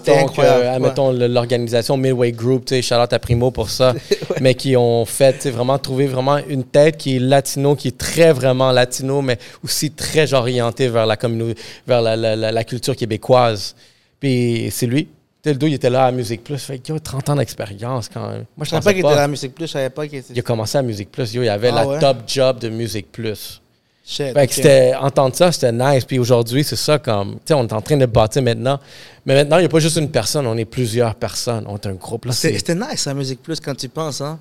[SPEAKER 1] le- l'organisation Midway Group, tu sais, Charlotte à Primo pour ça, <laughs> mais qui ont fait, tu sais, vraiment trouver vraiment une tête qui est latino, qui est très vraiment latino, mais aussi très orientée vers la communauté, vers la, la, culture québécoise. Puis c'est lui. Le dos, il était là à Musique Plus. Fait que, yo, 30 ans d'expérience quand même. Moi,
[SPEAKER 2] Je savais
[SPEAKER 1] pensais
[SPEAKER 2] pas qu'il était à la Musique Plus, je savais pas qu'il était.
[SPEAKER 1] Il a commencé à Musique Plus. Yo, il avait
[SPEAKER 2] Ah
[SPEAKER 1] la
[SPEAKER 2] ouais?
[SPEAKER 1] top job de Musique Plus.
[SPEAKER 2] Shit,
[SPEAKER 1] Fait que c'était, entendre ça, c'était nice. Puis aujourd'hui, c'est ça comme, tu sais, on est en train de bâtir maintenant. Mais maintenant, il n'y a pas juste une personne, on est plusieurs personnes. On est un groupe. Là,
[SPEAKER 2] C'était nice, la Musique Plus, quand tu penses, hein.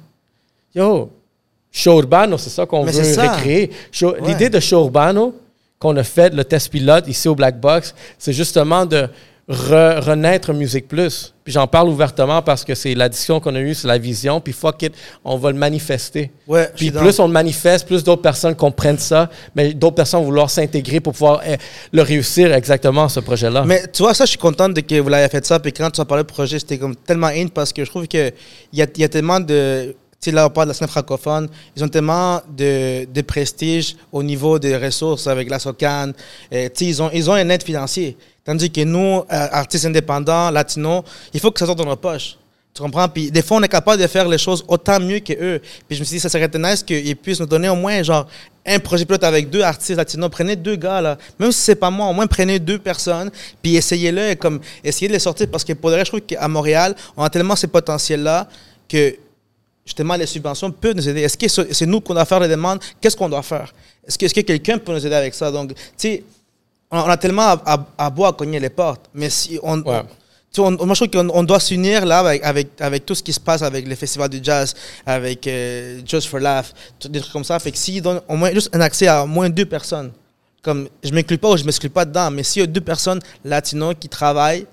[SPEAKER 1] yo, show urbano, c'est ça qu'on veut
[SPEAKER 2] ça.
[SPEAKER 1] recréer.
[SPEAKER 2] Ouais.
[SPEAKER 1] L'idée de show urbano qu'on a fait, le test pilote ici au Black Box, c'est justement de re- renaître Musique Plus. Puis j'en parle ouvertement parce que c'est la discussion qu'on a eue, c'est la vision. Puis fuck it, on va le manifester.
[SPEAKER 2] Ouais,
[SPEAKER 1] Puis plus on le manifeste, plus d'autres personnes comprennent ça, mais d'autres personnes vont vouloir s'intégrer pour pouvoir eh, le réussir exactement, ce projet-là.
[SPEAKER 2] Mais tu vois, ça, je suis contente de que vous l'ayez fait ça. Puis quand tu as parlé du projet, c'était comme tellement in parce que je trouve qu'il y a, y a tellement de. Tu sais, là, on parle de la scène francophone. Ils ont tellement de, de prestige au niveau des ressources avec la SOCAN. Tu sais, ils ont, ils ont un aide financier. Tandis que nous, euh, artistes indépendants, latinos, il faut que ça sorte dans nos poches. Tu comprends? Puis des fois, on est capable de faire les choses autant mieux que eux. Puis je me suis dit, ça serait nice qu'ils puissent nous donner au moins, genre, un projet pilote avec deux artistes latinos. Prenez deux gars, là. Même si c'est pas moi, au moins prenez deux personnes, puis essayez-le, comme, essayez de les sortir. Parce que pour le reste, je trouve qu'à Montréal, on a tellement ces potentiels-là que, justement, les subventions peuvent nous aider. Est-ce que c'est nous qu'on doit faire les demandes? Qu'est-ce qu'on doit faire? Est-ce que, est-ce que quelqu'un peut nous aider avec ça? Donc, tu sais, on, on a tellement à, à, à boire à cogner les portes. Mais si on,
[SPEAKER 1] Ouais.
[SPEAKER 2] on- moi, je trouve qu'on on doit s'unir là avec, avec, avec tout ce qui se passe avec les festivals du jazz, avec euh, Just for Laugh, des trucs comme ça. Fait que s'ils donnent au moins juste un accès à au moins deux personnes, comme je ne m'inclus pas ou je ne m'exclus pas dedans, mais s'il y a deux personnes latinos qui travaillent,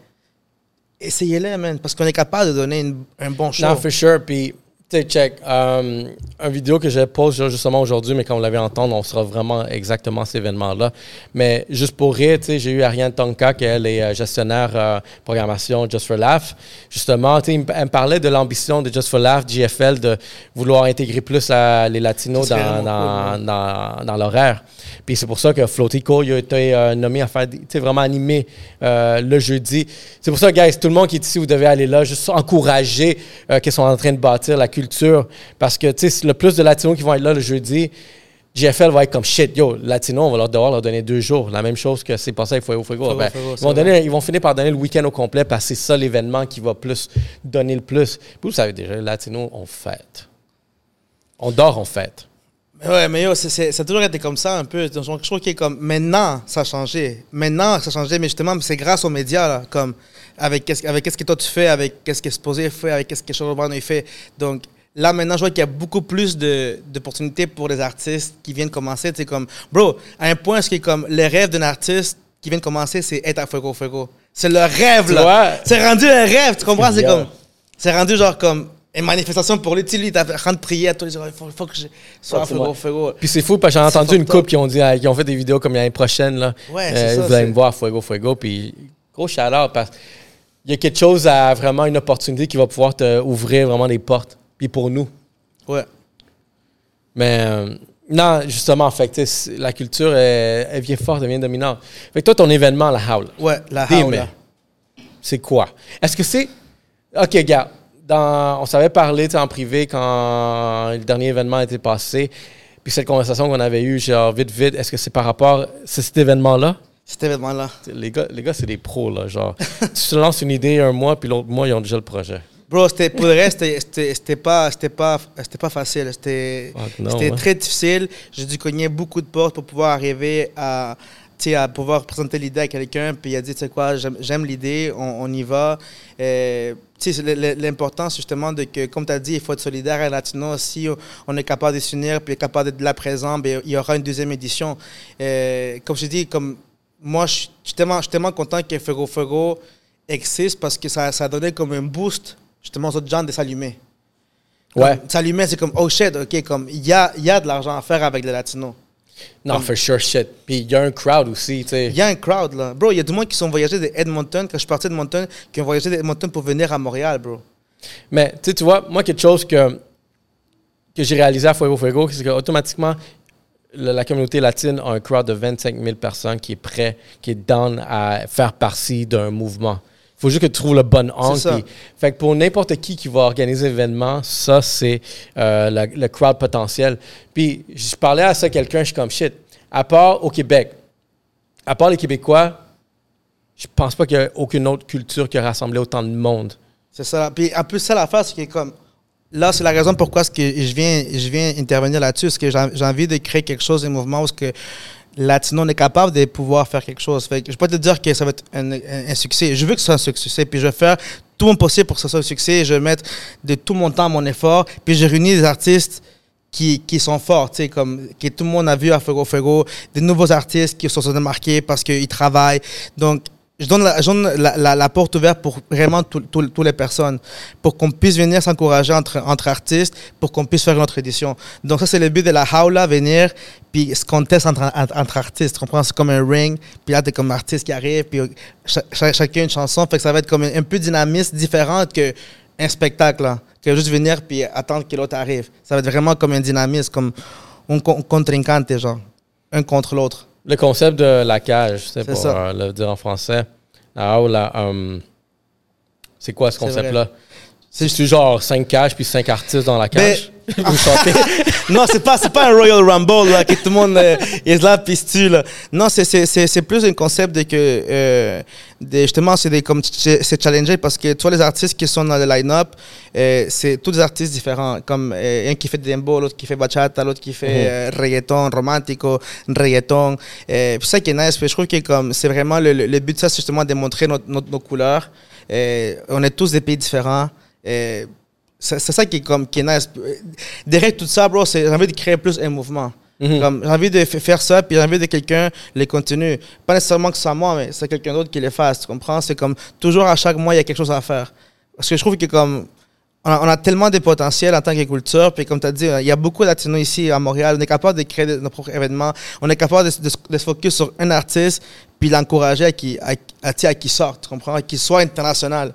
[SPEAKER 2] essayez-les, man, parce qu'on est capable de donner une- un bon show.
[SPEAKER 1] Non, for sure. Puis, tu sais, check. Um, un vidéo que je pose justement aujourd'hui, mais quand vous l'avez entendre, on sera vraiment exactement cet événement-là. Mais juste pour rire, tu sais, j'ai eu Ariane Tonka, qui elle est euh, gestionnaire euh, programmation Just for Laugh. Justement, tu sais, elle me- parlait de l'ambition de Just for Laugh, JFL, de vouloir intégrer plus la- les Latinos dans,
[SPEAKER 2] vraiment
[SPEAKER 1] dans, l'horaire. Puis c'est pour ça que Flotico il a été euh, nommé à faire, des- tu sais, vraiment animer euh, le jeudi. C'est pour ça, guys, tout le monde qui est ici, vous devez aller là, juste encourager euh, qu'ils sont en train de bâtir la culture. Parce que, tu sais, le plus de Latinos qui vont être là le jeudi, JFL va être comme shit, yo, Latino, on va leur devoir leur donner deux jours. La même chose que c'est passé avec Fuego Fuego. Ben, ils, vont donner, ils vont finir par donner le week-end au complet parce que c'est ça l'événement qui va plus donner le plus. Puis vous savez déjà, les Latinos, on fête. On dort, on fête.
[SPEAKER 2] Ouais, mais yo, c'est- c'est- ça a toujours été comme ça un peu. Donc, Je trouve que comme maintenant, ça a changé. Maintenant, ça a changé, mais justement, c'est grâce aux médias, là, comme avec qu'est-ce avec qu'est-ce que toi tu fais, avec qu'est-ce que Exposé fait, avec qu'est-ce que Charles Brown fait. Donc là, maintenant, je vois qu'il y a beaucoup plus de- d'opportunités pour les artistes qui viennent commencer. C'est comme, bro, à un point, ce qui est comme le rêve d'un artiste qui vient de commencer, c'est être à Fuego Fuego. C'est le rêve, là. C'est rendu un rêve, tu comprends? C'est comme, c'est rendu genre comme une manifestation pour lui. Tu sais, lui, il en train de prier à tous les jours. Il faut, faut que je sois à. Fuego Fuego.
[SPEAKER 1] Puis c'est fou parce que j'ai entendu une couple qui ont, dit, qui ont fait des vidéos comme l'année prochaine. Là.
[SPEAKER 2] Ouais,
[SPEAKER 1] Euh,
[SPEAKER 2] c'est ça,
[SPEAKER 1] Vous allez me voir, Fuego, Fuego. Puis gros shout-out parce il y a quelque chose à vraiment une opportunité qui va pouvoir te ouvrir vraiment des portes. Puis pour nous.
[SPEAKER 2] Ouais.
[SPEAKER 1] Mais euh, non, justement, en fait, la culture, elle, elle vient forte, elle vient dominante. Fait que toi, ton événement, la Howl,
[SPEAKER 2] Ouais, la haula.
[SPEAKER 1] c'est quoi? Est-ce que c'est. Ok, gars, dans... on savait parler en privé quand le dernier événement été passé. Puis cette conversation qu'on avait eue, genre vite, vite, est-ce que c'est par rapport à cet événement-là?
[SPEAKER 2] Cet événement-là.
[SPEAKER 1] Les gars, les gars c'est des pros, là. Genre, <laughs> tu te lances une idée un mois, puis l'autre mois, ils ont déjà le projet.
[SPEAKER 2] Bro, c'était, pour le reste, c'était- pas, c'était pas, c'était pas facile. C'était,
[SPEAKER 1] hein.
[SPEAKER 2] très difficile. J'ai dû cogner beaucoup de portes pour pouvoir arriver à, à pouvoir présenter l'idée à quelqu'un. Puis il a dit, tu sais quoi, j'aime, j'aime l'idée, on, on y va. Le- l'importance justement de que, comme tu as dit, il faut être solidaire à Latino. Si on est capable de s'unir puis capable d'être là présent, ben, il y aura une deuxième édition. Comme je dis, comme moi, je suis tellement, tellement content que Fuego Fuego existe parce que ça, ça a donné comme un boost justement aux autres gens de s'allumer.
[SPEAKER 1] Ouais.
[SPEAKER 2] S'allumer, c'est comme, oh shit, ok, comme, il y a, y a de l'argent à faire avec les Latinos.
[SPEAKER 1] Non, for sure shit. Puis il y a un crowd aussi, tu sais.
[SPEAKER 2] Il y a un crowd, là. Bro, il y a du monde qui sont voyagés de Edmonton, quand je suis parti de Edmonton, qui ont voyagé de Edmonton pour venir à Montréal, bro.
[SPEAKER 1] Mais tu sais, tu vois, moi, quelque chose que, que j'ai réalisé à Fuego Fuego, c'est qu'automatiquement, la, la communauté latine a un crowd de 25 000 personnes qui est prêt, qui est down à faire partie d'un mouvement. Il faut juste que tu trouves le bon angle. fait que pour n'importe qui qui va organiser l'événement, ça, c'est euh, le crowd potentiel. Puis, je parlais à ça quelqu'un, je suis comme shit. À part au Québec, à part les Québécois, je pense pas qu'il y a aucune autre culture qui a rassemblé autant de monde.
[SPEAKER 2] C'est ça. Puis en plus, ça l'affaire, c'est que comme. Là, c'est la raison pourquoi ce que je viens, je viens intervenir là-dessus. C'est que j'ai j'ai envie de créer quelque chose, un mouvement où ce que Latino on est capable de pouvoir faire quelque chose. Fait que je peux te dire que ça va être un, succès. Je veux que ce soit un succès. Puis je vais faire tout mon possible pour que ce soit un succès. Je vais mettre de tout mon temps, mon effort. Puis je réunis des artistes qui, qui sont forts, tu sais, comme que tout le monde a vu à Fuego Fuego, des nouveaux artistes qui se sont démarqués parce qu'ils travaillent. Donc, je donne, la, porte ouverte pour vraiment tout- tout- toutes les personnes, pour qu'on puisse venir s'encourager entre, artistes, pour qu'on puisse faire une autre édition. Donc, ça, c'est le but de la Haula, venir, puis se conteste entre, entre, entre artistes. Comprends? C'est comme un ring, puis là, t'es comme artiste qui arrive, puis cha- cha- chacun une chanson, fait que ça va être comme un, un peu dynamisme, différent que un spectacle, là, que juste venir puis attendre que l'autre arrive. Ça va être vraiment comme un dynamisme, comme un con- contrincante, genre, un contre l'autre.
[SPEAKER 1] Le concept de la cage, c'est pour euh, le dire en français. Aula, euh, c'est quoi ce
[SPEAKER 2] C'est
[SPEAKER 1] concept-là? C'est genre cinq cages puis cinq artistes dans la
[SPEAKER 2] Ben,
[SPEAKER 1] cage? <laughs> Vous chantez? <laughs>
[SPEAKER 2] non, c'est pas, c'est pas un Royal Rumble là, que tout le monde euh, est là puis se tue, là. Non, c'est, c'est, c'est, c'est plus un concept de que euh, de- justement c'est comme c'est challenger parce que tu vois les artistes qui sont dans le line-up, euh, c'est tous des artistes différents, comme euh, un qui fait dembo, l'autre qui fait bachata, l'autre qui fait euh, reggaeton, romantico, reggaeton. Euh, puis ça qui est nice, je trouve que comme c'est vraiment le, le- le but de ça, c'est justement de montrer notre, notre- nos couleurs. Euh, on est tous des pays différents. Euh, c'est ça qui est, comme, qui est nice. Derrière tout ça, bro, c'est- j'ai envie de créer plus un mouvement.
[SPEAKER 1] Mhm.
[SPEAKER 2] J'ai envie de faire ça, puis j'ai envie de quelqu'un les continue. Pas nécessairement que ce soit moi, mais c'est quelqu'un d'autre qui les fasse. Tu comprends? C'est comme toujours à chaque mois, il y a quelque chose à faire. Parce que je trouve que comme on a, on a tellement de potentiel en tant que culture, puis comme tu as dit, il y a beaucoup de latinos ici à Montréal. On est capable de créer de- nos propres événements. On est capable de, de se- de se focus sur un artiste, puis l'encourager à qu'il à, à, qu'il sorte, tu comprends? Qu'il soit international.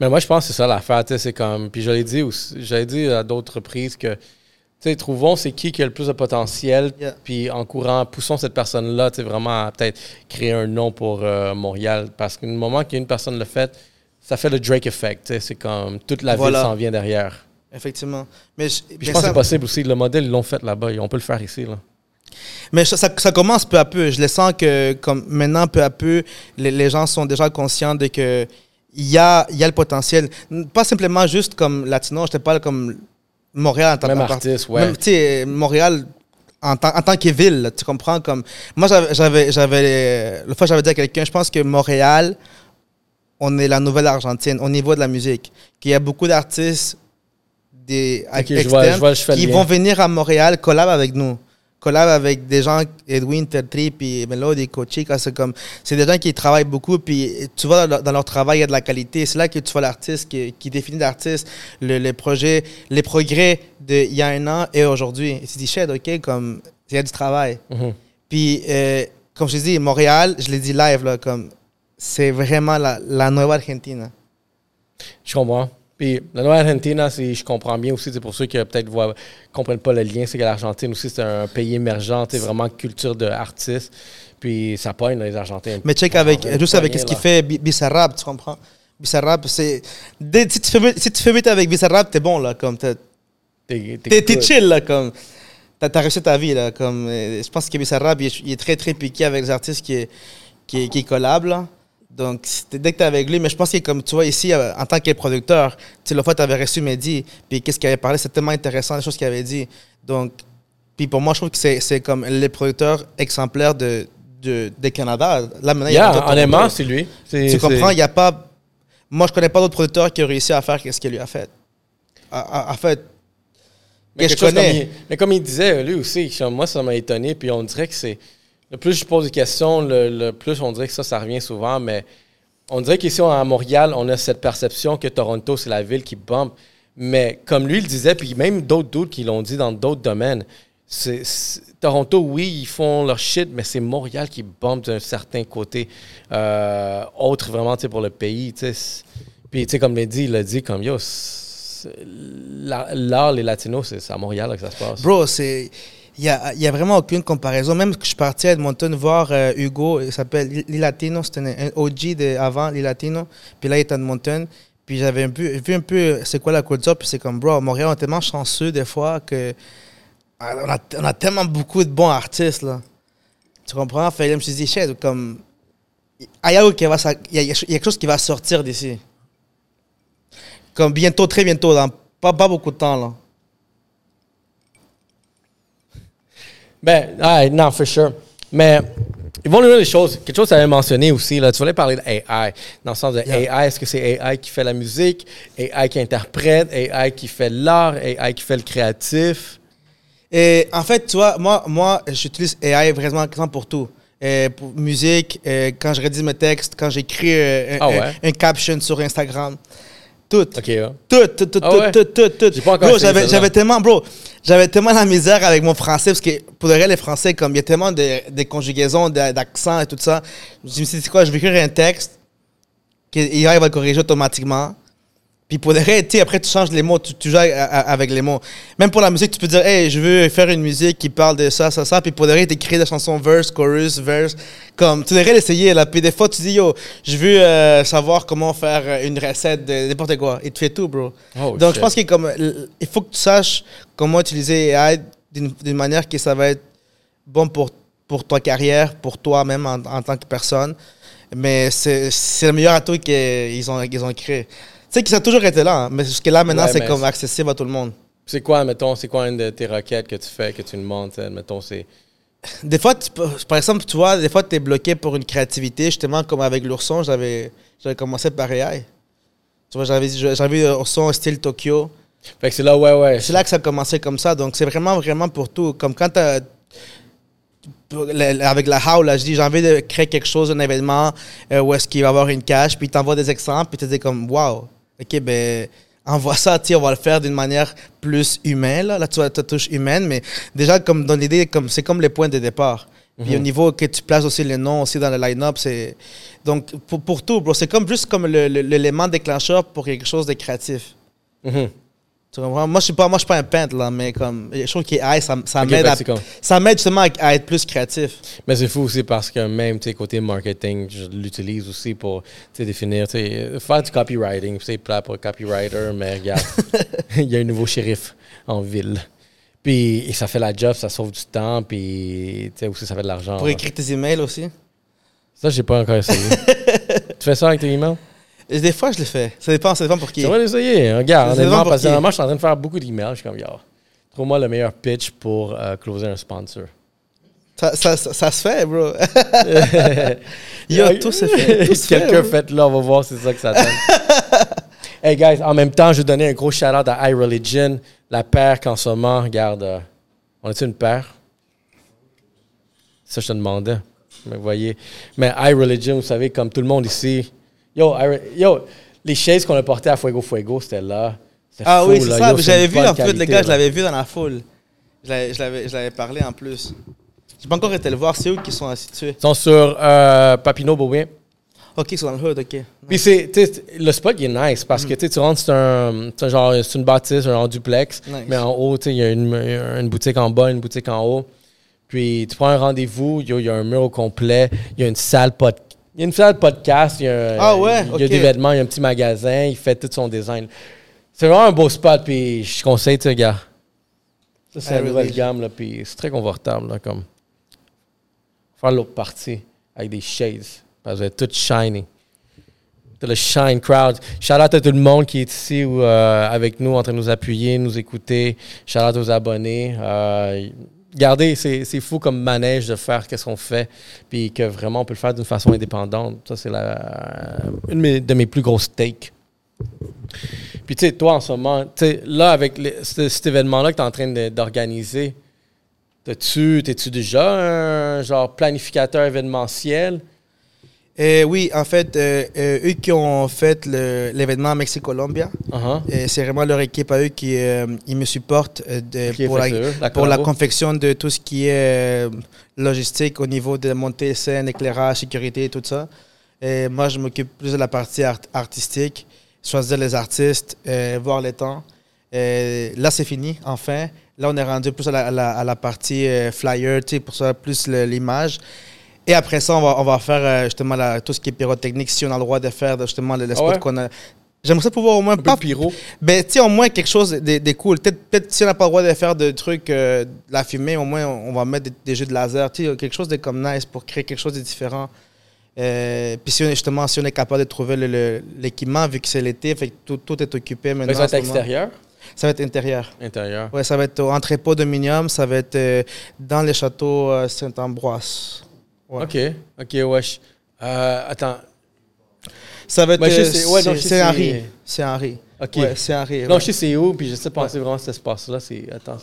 [SPEAKER 1] Mais moi, je pense que c'est ça l'affaire. C'est comme. Puis je l'ai dit, aussi- j'avais dit à d'autres reprises que. Tu sais, trouvons c'est qui qui a le plus de potentiel,
[SPEAKER 2] Yeah.
[SPEAKER 1] puis en courant, poussons cette personne-là, vraiment à peut-être créer un nom pour euh, Montréal. Parce qu'au moment qu'une personne le fait, ça fait le Drake effect. tu sais, C'est comme toute la
[SPEAKER 2] Voilà.
[SPEAKER 1] ville s'en vient derrière.
[SPEAKER 2] Effectivement. Mais je,
[SPEAKER 1] je pense que c'est possible aussi. Le modèle, ils l'ont fait là-bas. On peut le faire ici. Là.
[SPEAKER 2] Mais ça, ça, ça commence peu à peu. Je le sens que comme maintenant, peu à peu, les, les gens sont déjà conscients de que il y a, y a le potentiel. Pas simplement juste comme latino, je te parle comme Montréal en tant
[SPEAKER 1] Même artiste, ouais.
[SPEAKER 2] Même, tu sais, Montréal en, tant- en tant que ville, tu comprends? Comme, moi, j'avais, j'avais, le fois, j'avais dit à quelqu'un, je pense que Montréal, on est la nouvelle Argentine au niveau de la musique. Qu'il y a beaucoup d'artistes des,
[SPEAKER 1] Ok, je
[SPEAKER 2] externes
[SPEAKER 1] vois- je vois- je fais le
[SPEAKER 2] qui vont venir à Montréal, collab avec nous. Collab avec des gens, Edwin, Tertri, puis Melody, Cochica, c'est comme, c'est des gens qui travaillent beaucoup, puis tu vois, dans leur, dans leur travail, il y a de la qualité. C'est là que tu vois l'artiste qui, qui définit l'artiste, le, le projet, les progrès d'il y a un an et aujourd'hui. Et tu te dis, shit, OK, comme, il y a du travail.
[SPEAKER 1] Mhm.
[SPEAKER 2] Puis, euh, comme je te dis, Montréal, je l'ai dit live, là, comme, c'est vraiment la, la Nueva Argentina.
[SPEAKER 1] Je comprends. Puis la Nouvelle-Argentina, si je comprends bien aussi, c'est pour ceux qui peut-être ne comprennent pas le lien, c'est que l'Argentine aussi, c'est un pays émergent, c'est vraiment culture d'artistes. Puis ça pogne les Argentins.
[SPEAKER 2] Mais check avec, juste avec ce qu'il fait Bizarrap, tu comprends? Bizarrap, c'est. Si tu fais, si tu fais avec Bizarrap, t'es bon, là. Comme t'es chill, là. Comme. T'as as réussi ta vie, là. Comme, euh, je pense que il, il, est très, très piqué avec les artistes qui, qui, qui collabent, là. Donc, dès que tu es avec lui, mais je pense que comme tu vois ici, euh, en tant que producteur, tu sais, la fois, tu avais reçu Mehdi, puis qu'est-ce qu'il avait parlé, c'est tellement intéressant, les choses qu'il avait dit. Donc, puis pour moi, je trouve que c'est comme les producteurs exemplaires de, de, Canada. Là,
[SPEAKER 1] maintenant, yeah, il y a honnêtement, c'est lui.
[SPEAKER 2] Tu comprends, il n'y a pas. Moi, je connais pas d'autres producteurs qui ont réussi à faire ce qu'il lui a fait. En fait,
[SPEAKER 1] mais je connais. mais comme il disait, lui aussi, moi, ça m'a étonné, puis on dirait que c'est le plus je pose des questions, le, plus on dirait que ça, ça revient souvent, mais on dirait qu'ici à Montréal, on a cette perception que Toronto, c'est la ville qui bombe. Mais comme lui le disait, puis même d'autres doutes qui l'ont dit dans d'autres domaines, Toronto, oui, ils font leur shit, mais c'est Montréal qui bombe d'un certain côté euh, autre vraiment pour le pays. Puis, tu sais, comme l'a dit, il a dit comme yo, l'art, les latinos, c'est à Montréal que ça se passe.
[SPEAKER 2] Bro, c'est il n'y a, y a, vraiment aucune comparaison. Même que je suis parti à Edmonton voir euh, Hugo, il s'appelle Lilatino, c'était un OG de avant Lilatino, puis là il est à Edmonton. Puis j'avais vu un peu c'est quoi la culture, puis c'est comme, bro, Montréal, on est tellement chanceux des fois que ah, on a, tellement beaucoup de bons artistes, là. Tu comprends? Fait, je me suis dit, shit, comme, il y a quelque chose qui va sortir d'ici. Comme bientôt, très bientôt, dans pas, pas beaucoup de temps, là.
[SPEAKER 1] Ben, non, for sure. Mais ils vont nous dire des choses. Quelque chose que tu avais mentionné aussi, là, tu voulais parler d'AI. Dans le sens de AI, est-ce que c'est AI qui fait la musique, AI qui interprète, AI qui fait l'art, AI qui fait le créatif?
[SPEAKER 2] Et en fait, tu vois, moi, moi j'utilise AI vraiment pour tout. pour musique, quand je rédige mes textes, quand j'écris euh, ah un, caption sur Instagram. Tout.
[SPEAKER 1] OK.
[SPEAKER 2] Tout, tout, tout, ah tout, tout, tout, tout. j'avais tellement, bro, j'avais tellement la misère avec mon français parce que pour le reste, les Français, comme il y a tellement de, de conjugaisons, d'accents et tout ça, je me suis dit, quoi, je vais écrire un texte, qu'il va le corriger automatiquement. Puis pour le reste, après, tu changes les mots, tu, tu joues avec les mots. Même pour la musique, tu peux dire, hey, je veux faire une musique qui parle de ça, ça, ça. Puis pour le reste, tu écris des chansons verse, chorus, verse. Comme, tu devrais l'essayer, là. Puis des fois, tu dis, yo, je veux euh, savoir comment faire une recette de n'importe quoi. Il te fait tout, bro. Oh, Donc, je pense qu'il comme, il faut que tu saches comment utiliser AI d'une manière que ça va être bon pour, pour ta carrière, pour toi-même en, en, tant que personne. Mais c'est le meilleur atout qu'ils ont, qu'ils ont créé sais que ça a toujours été là, hein, mais jusque là, maintenant, c'est comme accessible à tout le monde.
[SPEAKER 1] C'est quoi, mettons, c'est quoi une de tes requêtes que tu fais, que tu demandes, mettons, c'est... <laughs>
[SPEAKER 2] Des fois, par exemple, tu vois, des fois, tu es bloqué pour une créativité, justement, comme avec l'ourson, j'avais commencé par AI. Tu vois, j'avais vu l'ourson style Tokyo.
[SPEAKER 1] Fait que c'est là, ouais, ouais.
[SPEAKER 2] C'est là que ça a commencé comme ça, donc c'est vraiment, vraiment pour tout. Comme quand tu avec la how, là, je dis, j'ai envie de créer quelque chose, un événement euh, où est-ce qu'il va y avoir une cache, puis tu envoies des exemples, puis tu dis comme, wow, OK, ben, envoie ça, on va le faire d'une manière plus humaine. Là, là tu as ta touche humaine, mais déjà, comme dans l'idée, comme, c'est comme les points de départ. Puis au mhm. niveau que tu places aussi les noms aussi dans le line-up, c'est. Donc, pour, pour tout, bro, c'est comme juste comme l'élément déclencheur pour quelque chose de créatif. Moi, je suis pas, moi, je suis pas un peintre, là, mais comme, je trouve que ça, ça m'aide ça m'aide justement à, être plus créatif.
[SPEAKER 1] Mais c'est fou aussi parce que même, tu côté marketing, je l'utilise aussi pour, définir, tu faire du copywriting. C'est plat pour copywriter, mais regarde, <laughs> il y a un nouveau shérif en ville. Puis ça fait la job, ça sauve du temps, puis tu sais aussi ça fait de l'argent.
[SPEAKER 2] Pour écrire tes emails aussi?
[SPEAKER 1] Ça, j'ai pas encore essayé. <laughs> tu fais ça avec tes emails?
[SPEAKER 2] Des fois, je le fais. Ça dépend, ça dépend pour qui.
[SPEAKER 1] Ça va l'essayer. Regarde, honnêtement, parce que moi, je suis en train de faire beaucoup d'emails. Je suis comme, trouve-moi le meilleur pitch pour euh, closer un sponsor.
[SPEAKER 2] Ça, ça, ça, se fait, bro. <laughs> Yo, tout se fait.
[SPEAKER 1] Quelqu'un fait là, on va voir si c'est ça que ça donne. <laughs> hey, guys, en même temps, je vais donner un gros shout-out à iReligion, la paire qu'en ce moment, regarde, euh, on a-tu une paire? Ça, je te demandais. Mais voyez. Mais iReligion, vous savez, comme tout le monde ici, Yo, yo, les chaises qu'on a portées à Fuego Fuego, c'était là.
[SPEAKER 2] Ah oui, c'est ça. J'avais vu, en fait, les gars, je l'avais vu dans la foule. Je l'avais parlé en plus. J'ai pas encore été le voir. C'est eux qui sont situés?
[SPEAKER 1] Ils sont sur euh, Papineau Beaubien.
[SPEAKER 2] Ok, c'est dans le hood, ok.
[SPEAKER 1] Puis c'est, le spot, il est nice parce que tu sais, tu rentres, c'est un, un genre, c'est une bâtisse, un duplex.
[SPEAKER 2] Nice.
[SPEAKER 1] Mais en haut, il y a une, une boutique en bas, une boutique en haut. Puis tu prends un rendez-vous, il y a un mur au complet, il y a une salle pod, il y a une salle podcast, il y a,
[SPEAKER 2] Ah ouais,
[SPEAKER 1] il y a
[SPEAKER 2] ok.
[SPEAKER 1] des vêtements, il y a un petit magasin, il fait tout son design. C'est vraiment un beau spot, puis je conseille, tu gars. Ça, c'est
[SPEAKER 2] I
[SPEAKER 1] la nouvelle
[SPEAKER 2] really-
[SPEAKER 1] gamme, là, puis c'est très confortable, là, comme. Faire l'autre partie avec des shades, parce que vous êtes tout shiny. C'est le Shine Crowd. Shout out à tout le monde qui est ici ou, euh, avec nous, en train de nous appuyer, nous écouter. Shout out aux abonnés. Euh, regardez, c'est fou comme manège de faire qu'est-ce qu'on fait, puis que vraiment on peut le faire d'une façon indépendante. Ça, c'est une de mes, plus grosses takes. Puis, tu sais, toi, en ce moment, tu là, avec cet événement-là que tu es en train d'organiser, t'es-tu déjà un genre planificateur événementiel?
[SPEAKER 2] Et oui, en fait, euh, euh, eux qui ont fait l'événement Mexico-Colombia,
[SPEAKER 1] Uh-huh.
[SPEAKER 2] et c'est vraiment leur équipe à eux qui euh, ils me supportent euh, de- pour, la, pour la confection de tout ce qui est euh, logistique au niveau de montée scène, éclairage, sécurité tout ça. Et moi, je m'occupe plus de la partie art- artistique, choisir les artistes, euh, voir les temps. Et là, c'est fini, enfin. Là, on est rendu plus à la, à la- à la partie flyer, tu sais, pour ça, plus l'image. Et après ça, on va, on va faire euh, justement la- tout ce qui est pyrotechnique, si on a le droit de faire justement le, le spot
[SPEAKER 1] ouais?
[SPEAKER 2] qu'on a. J'aimerais pouvoir au moins
[SPEAKER 1] Un
[SPEAKER 2] pas
[SPEAKER 1] pyro.
[SPEAKER 2] ben, tu au moins quelque chose de, de cool. Peut-être peut si on n'a pas le droit de faire de trucs, euh, de la fumée, au moins on, on va mettre des, des jeux de laser. Tu quelque chose de comme nice pour créer quelque chose de différent. Euh, puis si on justement, si on est capable de trouver l'équipement, vu que c'est l'été, fait que tout, tout est occupé
[SPEAKER 1] Mais
[SPEAKER 2] maintenant.
[SPEAKER 1] ça va être extérieur?
[SPEAKER 2] Ça va être intérieur.
[SPEAKER 1] Intérieur.
[SPEAKER 2] Ouais, ça va être au entrepôt de Minium, ça va être euh, dans les châteaux euh, Saint-Ambroise. Ouais.
[SPEAKER 1] OK. OK, wesh. Euh, attends.
[SPEAKER 2] Ça va être.
[SPEAKER 1] Ouais,
[SPEAKER 2] c'est Henri. C'est Henri.
[SPEAKER 1] OK.
[SPEAKER 2] Ouais, c'est Henri.
[SPEAKER 1] Non, je sais c'est où, puis je sais penser vraiment cet espace-là. C'est... Attends.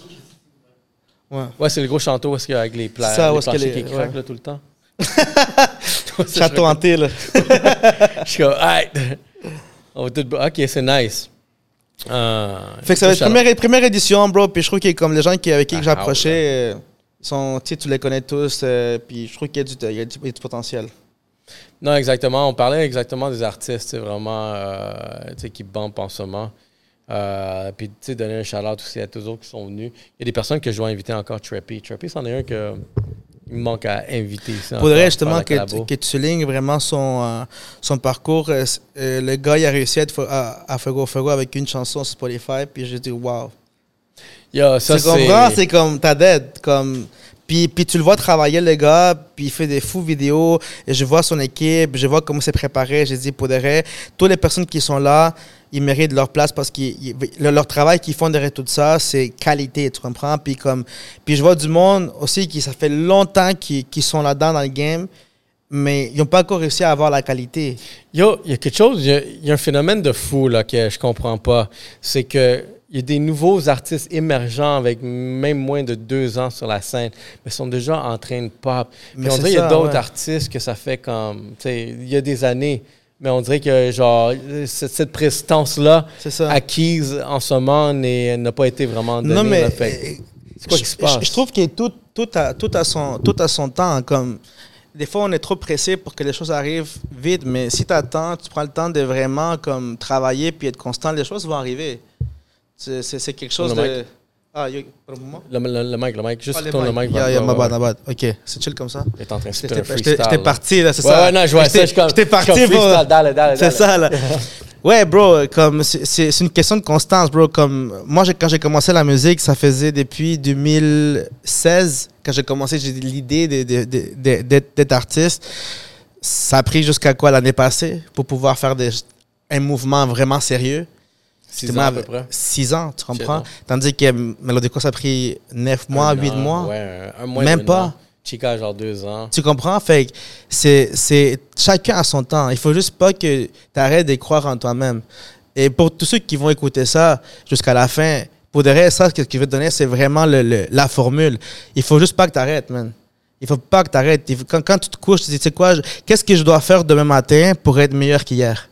[SPEAKER 2] Ouais.
[SPEAKER 1] Ouais, c'est le gros château où est-ce qu'il y a avec les, pla-
[SPEAKER 2] Ça, où est-ce les-
[SPEAKER 1] qui craquent là, tout le temps. <laughs>
[SPEAKER 2] Château hanté, là. <laughs>
[SPEAKER 1] Je suis comme. OK, c'est nice. Euh,
[SPEAKER 2] Fait que ça va être première, première édition, bro. Puis je trouve que comme les gens qui, avec qui
[SPEAKER 1] Ah,
[SPEAKER 2] j'approchais, euh, sont, tu les connais tous. euh, puis je trouve qu'il y, a du- il y a du, il y a du potentiel.
[SPEAKER 1] Non, exactement. On parlait exactement des artistes, vraiment, euh, qui bumpent en ce moment. Euh, puis, tu sais, donner un shout-out aussi à tous les autres qui sont venus. Il y a des personnes que je dois inviter encore, Trappy. Trappy, c'en est un que il me manque à inviter. encore,
[SPEAKER 2] Faudrait
[SPEAKER 1] faire
[SPEAKER 2] justement que, tu- que tu soulignes vraiment son, euh, son parcours. Le gars, il a réussi à être fo- à, à Fuego Fuego avec une chanson sur Spotify. Puis j'ai dit, wow.
[SPEAKER 1] Yo, ça,
[SPEAKER 2] Tu comprends? C'est comme ta dette. Comme... Puis, puis tu le vois travailler, le gars, puis il fait des fous vidéos. Et je vois son équipe, je vois comment c'est préparé. J'ai dit, pour de vrai, toutes les personnes qui sont là, ils méritent leur place parce que leur travail qu'ils font derrière tout ça, c'est qualité, tu comprends? Puis, comme, puis je vois du monde aussi qui, ça fait longtemps qu'ils qu'ils sont là-dedans dans le game, mais ils n'ont pas encore réussi à avoir la qualité.
[SPEAKER 1] Yo, il y a quelque chose, il y y a un phénomène de fou là, que je comprends pas. C'est que il y a des nouveaux artistes émergents avec même moins de deux ans sur la scène, mais sont déjà en train de pop. Puis
[SPEAKER 2] Mais
[SPEAKER 1] on dirait qu'il y a d'autres
[SPEAKER 2] ouais.
[SPEAKER 1] artistes que ça fait comme, tu sais, il y a des années, mais on dirait que genre cette, cette prestance-là acquise en ce moment n'a pas été vraiment donnée.
[SPEAKER 2] Non, mais euh,
[SPEAKER 1] c'est quoi
[SPEAKER 2] je,
[SPEAKER 1] qui se passe?
[SPEAKER 2] je- je trouve que tout, tout, a, tout, a son, tout a son temps. Comme, des fois, on est trop pressé pour que les choses arrivent vite, mais si tu attends, tu prends le temps de vraiment comme, travailler puis être constant, les choses vont arriver. C'est quelque chose
[SPEAKER 1] Le
[SPEAKER 2] de.
[SPEAKER 1] mic.
[SPEAKER 2] Ah, yo, le moment?
[SPEAKER 1] Le, le, le mic, le mic, juste
[SPEAKER 2] Ah,
[SPEAKER 1] tourne le mic.
[SPEAKER 2] Yeah,
[SPEAKER 1] vers
[SPEAKER 2] yeah,
[SPEAKER 1] toi,
[SPEAKER 2] my
[SPEAKER 1] ouais.
[SPEAKER 2] bad, my bad. Ok, c'est chill comme ça?
[SPEAKER 1] Il est en train de
[SPEAKER 2] J'étais parti, là, c'est
[SPEAKER 1] Ouais,
[SPEAKER 2] ça?
[SPEAKER 1] ouais, non, je vois ça.
[SPEAKER 2] J'étais-
[SPEAKER 1] Je comme-
[SPEAKER 2] J'étais parti
[SPEAKER 1] dalle,
[SPEAKER 2] C'est ça, là. Ouais, bro, comme c'est- une question de constance, bro. Comme moi, quand j'ai commencé la musique, ça faisait depuis 2016 quand j'ai commencé, j'ai eu l'idée d'être d'être artiste. Ça a pris jusqu'à quoi l'année passée pour pouvoir faire des, un mouvement vraiment sérieux?
[SPEAKER 1] Six ans à peu près.
[SPEAKER 2] Six ans, tu comprends? Tandis que Melodico, ça a pris neuf mois, huit mois.
[SPEAKER 1] Ouais, un mois.
[SPEAKER 2] Même pas.
[SPEAKER 1] an. Chica, genre deux ans.
[SPEAKER 2] Tu comprends? Fait que c'est, c'est chacun a son temps. Il faut juste pas que tu arrêtes de croire en toi-même. Et pour tous ceux qui vont écouter ça jusqu'à la fin, pour de vrai, ça, ce que je vais te donner, c'est vraiment le- le- la formule. Il faut juste pas que tu arrêtes, man. Il faut pas que tu arrêtes. Quand, quand tu te couches, tu te dis, tu sais quoi, qu'est-ce que je dois faire demain matin pour être meilleur qu'hier?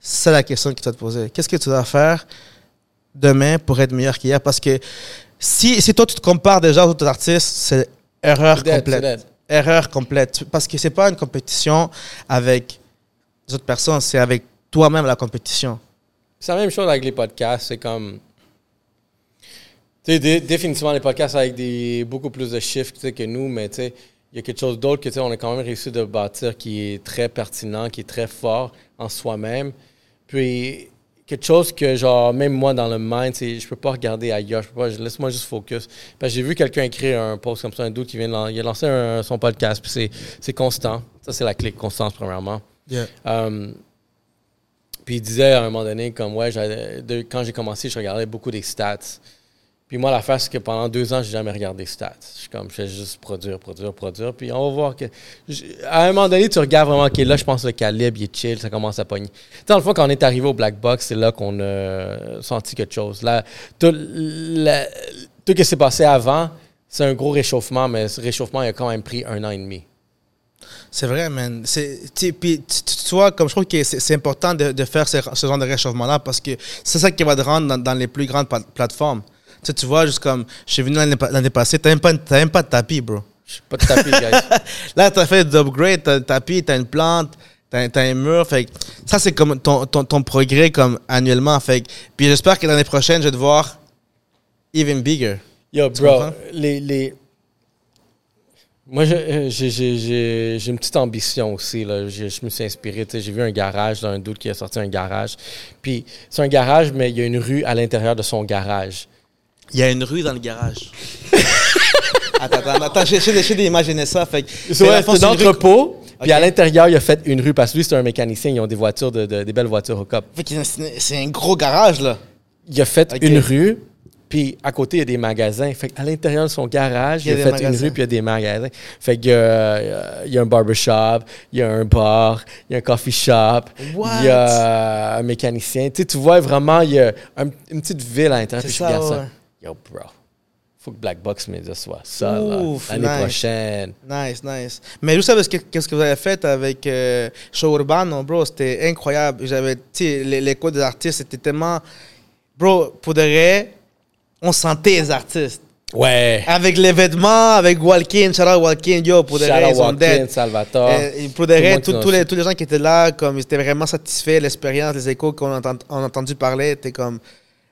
[SPEAKER 2] C'est la question que tu dois te poser. Qu'est-ce que tu dois faire demain pour être meilleur qu'hier? Parce que si, si toi, tu te compares déjà aux autres artistes, c'est erreur
[SPEAKER 1] dead,
[SPEAKER 2] complète erreur complète. Parce que c'est pas une compétition avec des autres personnes, c'est avec toi-même la compétition.
[SPEAKER 1] C'est la même chose avec les podcasts. C'est comme. Tu sais, dé- définitivement, les podcasts avec des, beaucoup plus de chiffres que nous, mais tu sais, il y a quelque chose d'autre que tu sais, on a quand même réussi de bâtir qui est très pertinent, qui est très fort en soi-même. Puis, quelque chose que, genre, même moi, dans le mind, c'est, je peux pas regarder ailleurs. Je peux pas, laisse-moi juste focus. Parce que j'ai vu quelqu'un écrire un post comme ça, un doute qui vient de il a lancé un- son podcast, puis c'est, c'est constant. Ça, c'est la clé, constance, premièrement. Um, puis il disait à un moment donné, comme, ouais, de- quand j'ai commencé, je regardais beaucoup des stats. Puis moi, l'affaire, c'est que pendant deux ans, j'ai jamais regardé stats. Je suis comme, je fais juste produire, produire, produire. Puis on va voir que. À un moment donné, tu regardes vraiment, OK, là, je pense que le calibre, il est chill, ça commence à pogner. Tu dans le fond, quand on est arrivé au Black Box, c'est là qu'on a senti quelque chose. Là, tout, la- ce qui s'est passé avant, c'est un gros réchauffement, mais ce réchauffement, il a quand même pris un an et demi.
[SPEAKER 2] C'est vrai, man. Puis, tu, vois, comme je trouve que c'est, important de, faire ce, genre de réchauffement-là parce que c'est ça qui va te rendre dans, les plus grandes pla- plateformes. Tu, sais, tu vois, juste comme je suis venu l'année, pa- l'année passée, t'as même, pas, même pas de tapis, bro.
[SPEAKER 1] Je suis pas de tapis, guys. <laughs>
[SPEAKER 2] Là, t'as fait d'upgrade, t'as un tapis, t'as une plante, t'as, t'as un mur. Fait que ça, c'est comme ton, ton, ton progrès comme annuellement. Fait que- puis j'espère que l'année prochaine, je vais te voir even bigger.
[SPEAKER 1] Yo,
[SPEAKER 2] Tu
[SPEAKER 1] bro, les, les... Moi, euh, j'ai- une petite ambition aussi. Là. Je, je me suis inspiré. J'ai vu un garage, dans un doute qui a sorti un garage. Puis, c'est un garage, mais il y a une rue à l'intérieur de son garage.
[SPEAKER 2] Il y a une rue dans le garage. <laughs> attends, attends, attends, j'essaie d'imaginer ça. Fait que,
[SPEAKER 1] C'est ouais, un entrepôt. Puis, à l'intérieur, il a fait une rue. Parce que lui, c'est un mécanicien. Ils ont des voitures, de, de- des belles voitures.
[SPEAKER 2] Fait que c'est un gros garage, là.
[SPEAKER 1] Il a fait une rue. Puis à côté, il y a des magasins. Fait à l'intérieur de son garage,
[SPEAKER 2] Il a
[SPEAKER 1] fait une rue, puis il y a des magasins. Fait qu'il y a, il y a un barbershop, il y a un bar, il y a un coffee shop,
[SPEAKER 2] What?
[SPEAKER 1] il y a un mécanicien. Tu sais, tu vois vraiment, il y a un- une petite ville à l'intérieur.
[SPEAKER 2] C'est ça.
[SPEAKER 1] Yo, bro. Faut que Black Box Media soit ça, l'année
[SPEAKER 2] nice.
[SPEAKER 1] prochaine.
[SPEAKER 2] Nice, nice. Mais vous savez ce que, qu'est-ce que vous avez fait avec euh, Show Urbano, bro? C'était incroyable. J'avais, sais, les- l'écho des artistes, c'était tellement. Bro, pour de vrai, on sentait les artistes.
[SPEAKER 1] Ouais.
[SPEAKER 2] Avec les vêtements, avec Walkin, shout out Walkin, yo, pour de
[SPEAKER 1] Shout
[SPEAKER 2] vrai,
[SPEAKER 1] out
[SPEAKER 2] ils sont
[SPEAKER 1] Walkin,
[SPEAKER 2] dead.
[SPEAKER 1] Salvatore.
[SPEAKER 2] Et pour de
[SPEAKER 1] Tout le
[SPEAKER 2] vrai,
[SPEAKER 1] monde qui
[SPEAKER 2] tous- tous les, tous les gens qui étaient là, comme, ils étaient vraiment satisfaits, l'expérience, les échos qu'on a, entendu- on a entendu parler, étaient comme,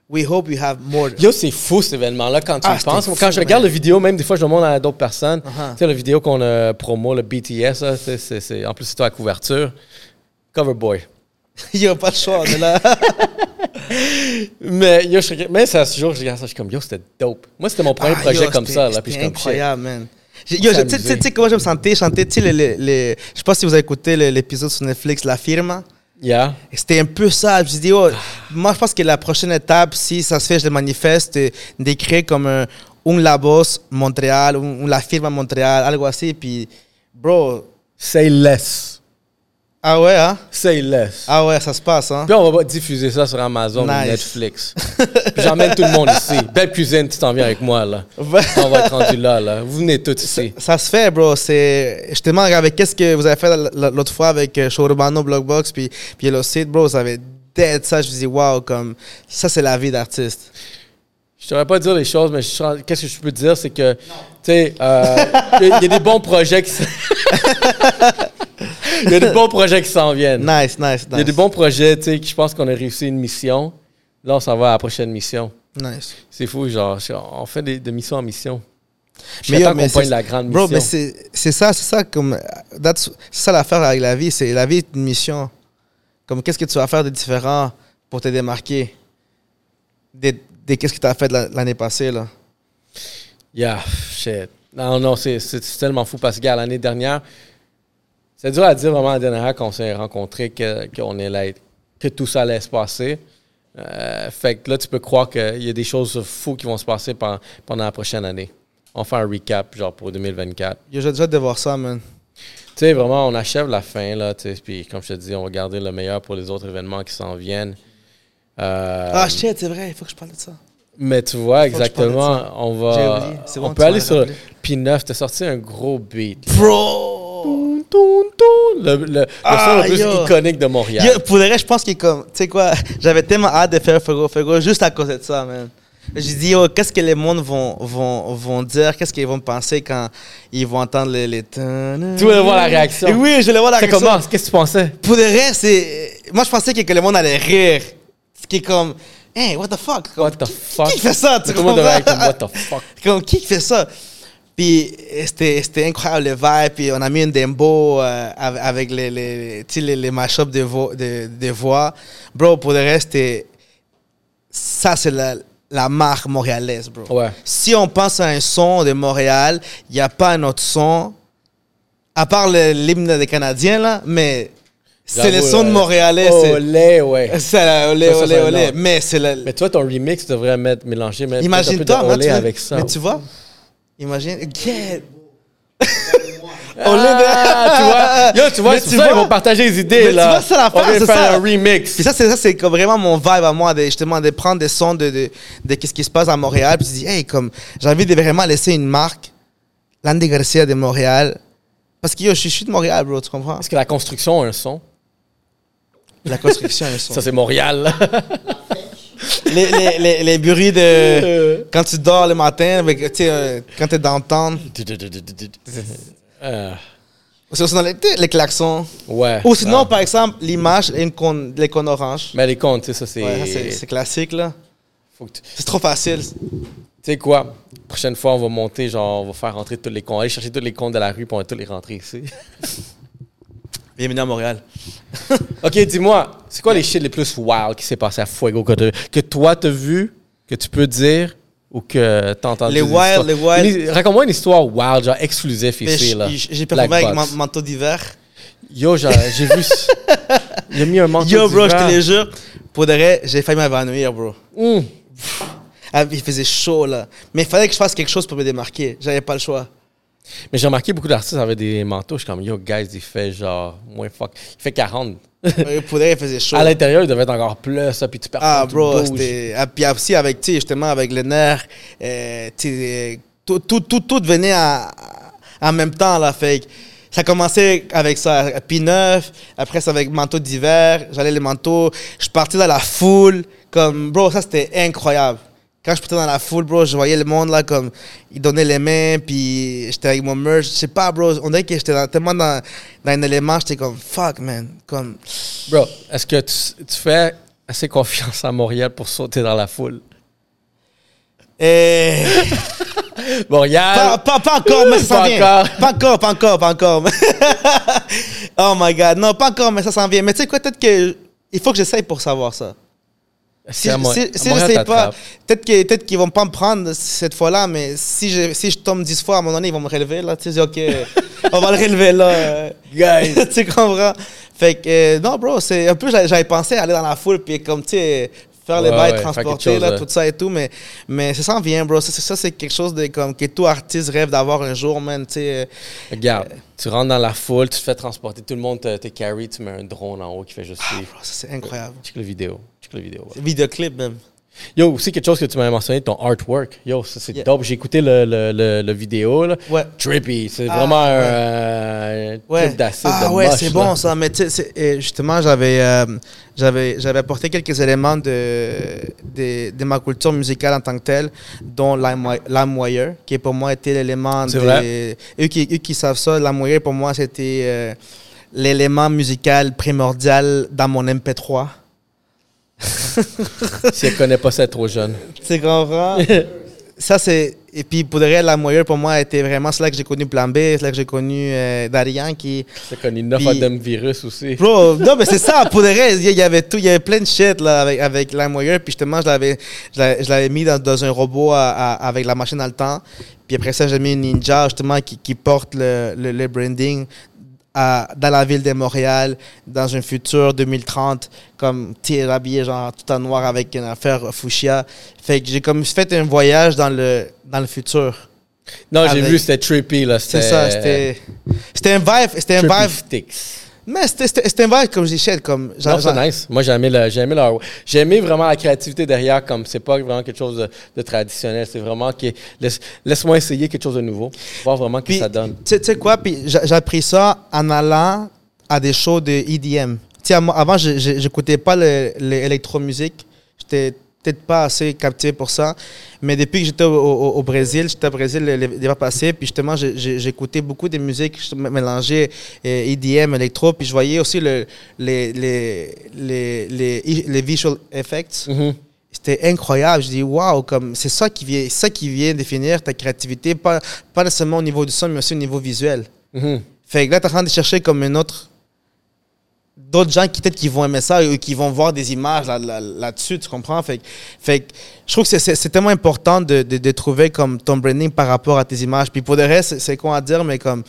[SPEAKER 2] we hope we have more.
[SPEAKER 1] Yo, c'est fou cet événement-là quand tu
[SPEAKER 2] Ah,
[SPEAKER 1] y penses.
[SPEAKER 2] fou,
[SPEAKER 1] quand je regarde
[SPEAKER 2] man.
[SPEAKER 1] la vidéo, même des fois, je demande à d'autres personnes.
[SPEAKER 2] Uh-huh.
[SPEAKER 1] Tu sais, la vidéo qu'on a promo, le BTS, là, c'est- c'est- c'est- en plus, c'est toi à couverture. Coverboy.
[SPEAKER 2] Il <laughs> n'y a pas de choix, on est là. <laughs>
[SPEAKER 1] Mais, yo, je, mais ça, ce jour, je regarde ça, je suis comme, yo, c'était dope. Moi, c'était mon premier
[SPEAKER 2] Ah,
[SPEAKER 1] projet
[SPEAKER 2] yo,
[SPEAKER 1] comme ça, là, puis je suis comme,
[SPEAKER 2] incroyable, man. Yo, je- tu sais- comment je me sentais chanter, tu sais, je pas si vous avez écouté le- l'épisode sur Netflix, La Firma.
[SPEAKER 1] Yeah.
[SPEAKER 2] C'était un peu ça. Je me suis dit, oh, moi, je pense que la prochaine étape, si ça se fait, je le manifeste, d'écrire comme un, un Labos Montréal, un, La Firma Montréal, algo así. Puis, bro,
[SPEAKER 1] Say less.
[SPEAKER 2] Ah ouais, hein?
[SPEAKER 1] Say less.
[SPEAKER 2] Ah ouais, ça se passe, hein?
[SPEAKER 1] Puis on va diffuser ça sur Amazon ou
[SPEAKER 2] Nice.
[SPEAKER 1] Netflix. Puis j'emmène tout le monde ici. <laughs> Belle cuisine, tu t'en viens avec moi, là. On va être rendu là, là. Vous venez tous ici.
[SPEAKER 2] Ça se fait, bro. C'est justement avec qu'est-ce que vous avez fait l'autre fois avec euh, Show Urbano, Blockbox, puis puis Yellow Seed, bro? Vous avez dead ça. Je me dis, wow, comme ça, c'est la vie d'artiste.
[SPEAKER 1] Je ne saurais pas dire les choses, mais qu'est-ce que je peux dire, c'est que, tu sais, euh, il y, a- des bons projets qui... <laughs> Il y a des bons projets qui s'en viennent.
[SPEAKER 2] Nice, nice,
[SPEAKER 1] Il y a des
[SPEAKER 2] nice.
[SPEAKER 1] bons projets, tu sais, qui je pense qu'on a réussi une mission. Là, on s'en va à la prochaine mission.
[SPEAKER 2] Nice.
[SPEAKER 1] C'est fou, genre, on fait des, de mission en mission.
[SPEAKER 2] Mais yo, mais
[SPEAKER 1] la grande
[SPEAKER 2] Bro, mais
[SPEAKER 1] mission.
[SPEAKER 2] c'est c'est ça, c'est ça comme c'est ça l'affaire avec la vie. C'est la vie est une mission. Comme qu'est-ce que tu vas faire de différent pour te démarquer? Qu'est-ce que tu as fait la- l'année passée là?
[SPEAKER 1] Yeah, shit. Non, non, c'est tellement fou parce que, l'année dernière, c'est dur à dire vraiment la dernière qu'on s'est rencontrés est là, que tout ça allait se passer. Euh, fait que là, tu peux croire qu'il y a des choses fous qui vont se passer pendant, pendant la prochaine année. On fait un recap, genre, pour 2024.
[SPEAKER 2] Yo, J'ai déjà hâte de voir ça, man.
[SPEAKER 1] Tu sais, vraiment, on achève la fin, là, tu sais, puis comme je te dis, on va garder le meilleur pour les autres événements qui s'en viennent. Euh,
[SPEAKER 2] ah shit, c'est vrai, il faut que je parle de ça.
[SPEAKER 1] mais tu vois, exactement,
[SPEAKER 2] ça.
[SPEAKER 1] on va...
[SPEAKER 2] oublié. Bon,
[SPEAKER 1] On peut aller sur
[SPEAKER 2] rappelé.
[SPEAKER 1] P9, t'as sorti un gros beat.
[SPEAKER 2] Bro!
[SPEAKER 1] Le, le, le
[SPEAKER 2] Ah,
[SPEAKER 1] son le plus
[SPEAKER 2] yo.
[SPEAKER 1] iconique de Montréal.
[SPEAKER 2] Yo, pour le reste, je pense qu'il est comme. Tu sais quoi, <laughs> j'avais tellement hâte de faire Fuego Fuego juste à cause de ça, man. J'ai dit, oh, qu'est-ce que les mondes vont, vont, vont dire, qu'est-ce qu'ils vont penser quand ils vont entendre les. les... Tu
[SPEAKER 1] voulais voir la réaction.
[SPEAKER 2] Oui, je voulais voir la réaction.
[SPEAKER 1] comment? Qu'est-ce que tu pensais?
[SPEAKER 2] Pour vrai, c'est. Moi, je pensais que, que le monde allait rire. Ce qui est comme. Hey, what the fuck? Comme,
[SPEAKER 1] What the
[SPEAKER 2] qui-
[SPEAKER 1] fuck?
[SPEAKER 2] Qui fait ça? Tu
[SPEAKER 1] Tout le monde devait comme, what the fuck? <laughs>
[SPEAKER 2] Comme, qui fait ça? Puis c'était incroyable le vibe. Puis on a mis une dembo euh, avec les, les, les, les mashups de, vo de, de voix. Bro, pour le reste, ça, c'est la, la marque montréalaise, bro.
[SPEAKER 1] Ouais.
[SPEAKER 2] Si on pense à un son de Montréal, il n'y a pas un autre son, à part l'hymne des Canadiens, là, mais c'est le son de
[SPEAKER 1] euh,
[SPEAKER 2] Montréalais. c'est-
[SPEAKER 1] Olé, ouais. <laughs>
[SPEAKER 2] C'est la olé,
[SPEAKER 1] Ça, ça,
[SPEAKER 2] olé, olé. Mais c'est le.
[SPEAKER 1] Mais toi, ton remix devrait mettre, mélanger, peu
[SPEAKER 2] Imagine-toi,
[SPEAKER 1] olé
[SPEAKER 2] tu vois-
[SPEAKER 1] avec ça.
[SPEAKER 2] Mais tu vois, imagine. Get.
[SPEAKER 1] Ah,
[SPEAKER 2] lieu de-
[SPEAKER 1] tu vois, yo, tu vois,
[SPEAKER 2] Mais tu
[SPEAKER 1] ça, ils
[SPEAKER 2] vois-
[SPEAKER 1] vont partager les idées,
[SPEAKER 2] Mais tu
[SPEAKER 1] là.
[SPEAKER 2] vois, c'est l'affaire, c'est
[SPEAKER 1] faire
[SPEAKER 2] ça.
[SPEAKER 1] un remix.
[SPEAKER 2] Puis ça, c'est ça, c'est vraiment mon vibe à moi, de, justement, de prendre des sons de, de, de qu'est-ce qui se passe à Montréal. Puis tu dis, hey, comme, j'ai envie de vraiment laisser une marque, Landy Garcia de Montréal. Parce que yo, je je suis de Montréal, bro, tu comprends?
[SPEAKER 1] Parce que la construction a un son.
[SPEAKER 2] La construction.
[SPEAKER 1] Ça, c'est Montréal, <laughs>
[SPEAKER 2] les, les, les, les bruits de. <laughs> Quand tu dors le matin, avec, tu euh, quand t'es downtown.
[SPEAKER 1] Euh,
[SPEAKER 2] C'est aussi dans les, tu les klaxons.
[SPEAKER 1] ouais.
[SPEAKER 2] Ou sinon,
[SPEAKER 1] Ah.
[SPEAKER 2] par exemple, l'image, cône, les cônes oranges.
[SPEAKER 1] Mais les comptes, tu sais, ça, c'est.
[SPEAKER 2] Ouais, c'est c'est classique, là.
[SPEAKER 1] tu tu
[SPEAKER 2] C'est trop facile.
[SPEAKER 1] sais quoi? Prochaine fois, on va monter, genre, on va faire rentrer tous les comptes. Aller chercher tous les comptes de la rue, va tous les rentrer ici. <laughs>
[SPEAKER 2] Bienvenue à Montréal. <laughs>
[SPEAKER 1] ok, dis-moi, c'est quoi les shit les plus wild qui s'est passé à Fuego que, t'as- que toi t'as vu, que tu peux dire ou que t'as entendu?
[SPEAKER 2] Les
[SPEAKER 1] des
[SPEAKER 2] wild,
[SPEAKER 1] histoires?
[SPEAKER 2] les wild.
[SPEAKER 1] Une- Raconte-moi une histoire wild, genre exclusif
[SPEAKER 2] Mais
[SPEAKER 1] ici, là.
[SPEAKER 2] j- J'ai
[SPEAKER 1] Black
[SPEAKER 2] performé avec
[SPEAKER 1] Box.
[SPEAKER 2] mon manteau d'hiver.
[SPEAKER 1] Yo, genre, j'ai vu. a <laughs> mis un manteau
[SPEAKER 2] Yo, bro, je
[SPEAKER 1] d'hiver.
[SPEAKER 2] te le jure. Pour de vrai, j'ai failli m'évanouir, bro.
[SPEAKER 1] Hum.
[SPEAKER 2] Ah, Il faisait chaud, là. Mais il fallait que je fasse quelque chose pour me démarquer. J'avais pas le choix.
[SPEAKER 1] Mais j'ai remarqué beaucoup d'artistes avaient des manteaux. Je suis comme, yo, guys, il fait genre moins fuck. Il fait 40.
[SPEAKER 2] Euh, pour il faisait <laughs> chaud.
[SPEAKER 1] À l'intérieur, il devait être encore plus, ça, puis tu perds
[SPEAKER 2] Ah, bro, c'était. Ah, puis aussi, avec, tu justement, avec le nerf, euh, tu tout, tout, tout, tout venait à- en même temps, là. Fait ça commençait avec ça, puis neuf, après, c'est avec manteau d'hiver, j'allais les manteaux, je partais dans la foule, comme, bro, ça, c'était incroyable. Quand je partais dans la foule, bro, je voyais le monde, là, comme, ils donnaient les mains, puis j'étais avec mon merch, je sais pas, bro, on dirait que j'étais dans- tellement dans, dans un élément, j'étais comme, fuck, man, comme...
[SPEAKER 1] Bro, est-ce que tu, tu fais assez confiance à Montréal pour sauter dans la foule?
[SPEAKER 2] Eh... <laughs>
[SPEAKER 1] Montréal!
[SPEAKER 2] Pas, pas, pas encore, mais ça s'en vient.
[SPEAKER 1] encore.
[SPEAKER 2] Pas encore, pas encore, pas encore. <laughs> oh my God. Non, pas encore, mais ça s'en vient. Mais tu sais quoi, peut-être que... Il faut que j'essaye pour savoir ça. Si,
[SPEAKER 1] Mo-
[SPEAKER 2] si- si je sais pas, peut-être qu'ils vont pas me prendre cette fois-là, mais si je, si je tombe 10 fois, à un moment donné, ils vont me relever, là. Tu sais, OK, <laughs> on va le relever, là.
[SPEAKER 1] Guys! <laughs>
[SPEAKER 2] tu comprends? Fait que, euh, non, bro, c'est un peu, j'avais j'avais pensé à aller dans la foule, puis comme, tu sais, faire les
[SPEAKER 1] Ouais,
[SPEAKER 2] bails,
[SPEAKER 1] ouais,
[SPEAKER 2] transporter,
[SPEAKER 1] chose,
[SPEAKER 2] là,
[SPEAKER 1] ouais.
[SPEAKER 2] tout ça et tout, mais, mais ça s'en vient, bro. Ça, c'est- ça, c'est quelque chose de, comme, que tout artiste rêve d'avoir un jour, man, tu sais. euh,
[SPEAKER 1] Regarde, tu rentres dans la foule, tu te fais transporter, tout le monde te, te carry, tu mets un drone en haut qui fait juste suivre.
[SPEAKER 2] Bro, ça, c'est incroyable.
[SPEAKER 1] Check la vidéo. Check la vidéo. ouais.
[SPEAKER 2] Vidéoclip, même.
[SPEAKER 1] Yo, aussi quelque chose que tu m'avais mentionné, ton artwork. Yo, ça c'est
[SPEAKER 2] Yeah.
[SPEAKER 1] dope. J'ai écouté le, le, le, le vidéo, là.
[SPEAKER 2] Ouais.
[SPEAKER 1] Trippy. C'est
[SPEAKER 2] Ah,
[SPEAKER 1] vraiment
[SPEAKER 2] ouais.
[SPEAKER 1] un,
[SPEAKER 2] Ouais.
[SPEAKER 1] d'acide
[SPEAKER 2] Ah
[SPEAKER 1] de
[SPEAKER 2] ouais, c'est bon ça. Mais tu sais, justement, j'avais euh, j'avais apporté quelques éléments de, de, de ma culture musicale en tant que telle, dont Lime- LimeWire, qui pour moi était l'élément
[SPEAKER 1] C'est vrai.
[SPEAKER 2] Eux qui, eux qui savent ça, LimeWire pour moi c'était euh, l'élément musical primordial dans mon MP3. <laughs>
[SPEAKER 1] Si elle connaît pas ça, elle est trop jeune.
[SPEAKER 2] Tu comprends? <laughs> ça, c'est. Et puis, pour de vrai, la moyenne, pour moi, était vraiment. C'est là que j'ai connu Plan B, c'est là que j'ai connu euh, Darian qui.
[SPEAKER 1] C'est connu 9
[SPEAKER 2] Puis-
[SPEAKER 1] Adam Virus aussi.
[SPEAKER 2] Bro, non, mais c'est ça, pour de vrai, il y- avait tout, il y avait plein de shit là, avec, avec LimeWire, puis justement, je l'avais, je l'avais, je l'avais mis dans, dans un robot à- à- avec la machine dans le temps, puis après ça, j'ai mis une Ninja, justement, qui, qui porte le, le, le branding à- dans la ville de Montréal, dans un futur 2030, comme, sais, habillé genre tout en noir avec une affaire fuchsia. Fait que j'ai comme fait un voyage dans le, dans le futur.
[SPEAKER 1] Non, j'ai vu, c'était trippy, là.
[SPEAKER 2] C'est ça, c'était, c'était un vibe, c'était un vibe,
[SPEAKER 1] Sticks.
[SPEAKER 2] Mais c'était, un vibe, comme je comme, genre-
[SPEAKER 1] Non, c'est
[SPEAKER 2] genre-
[SPEAKER 1] nice. Moi, j'ai aimé, le- j'ai aimé leur. J'ai aimé vraiment la créativité derrière, comme c'est pas vraiment quelque chose de, de traditionnel. C'est vraiment que. Laisse, laisse-moi essayer quelque chose de nouveau. Voir vraiment ce que ça donne.
[SPEAKER 2] Tu sais- quoi? Puis j'ai appris ça en allant à des shows de EDM. Tu sais, moi, avant, j'écoutais pas le- l'électromusique. J'étais peut-être pas assez captivé pour ça. Mais depuis que j'étais au, au- au Brésil, j'étais au Brésil l'hiver passé, puis justement, j'écoutais beaucoup de musique mélangée euh, EDM, électro, puis je voyais aussi le, les, les, les, les, les visual effects.
[SPEAKER 1] Mhm.
[SPEAKER 2] C'était incroyable. Je dis, waouh, comme c'est ça qui vient, ça qui vient définir ta créativité, pas, pas nécessairement au niveau du son, mais aussi au niveau visuel.
[SPEAKER 1] Mhm.
[SPEAKER 2] Fait que là, tu es en train de chercher comme une autre. D'autres gens qui peut-être qui vont aimer ça ou qui vont voir des images là- là- là-dessus, tu comprends? Fait, fait je trouve que c'est- tellement important de, de, trouver comme ton branding par rapport à tes images. Puis pour le reste, c'est- quoi à dire, mais comme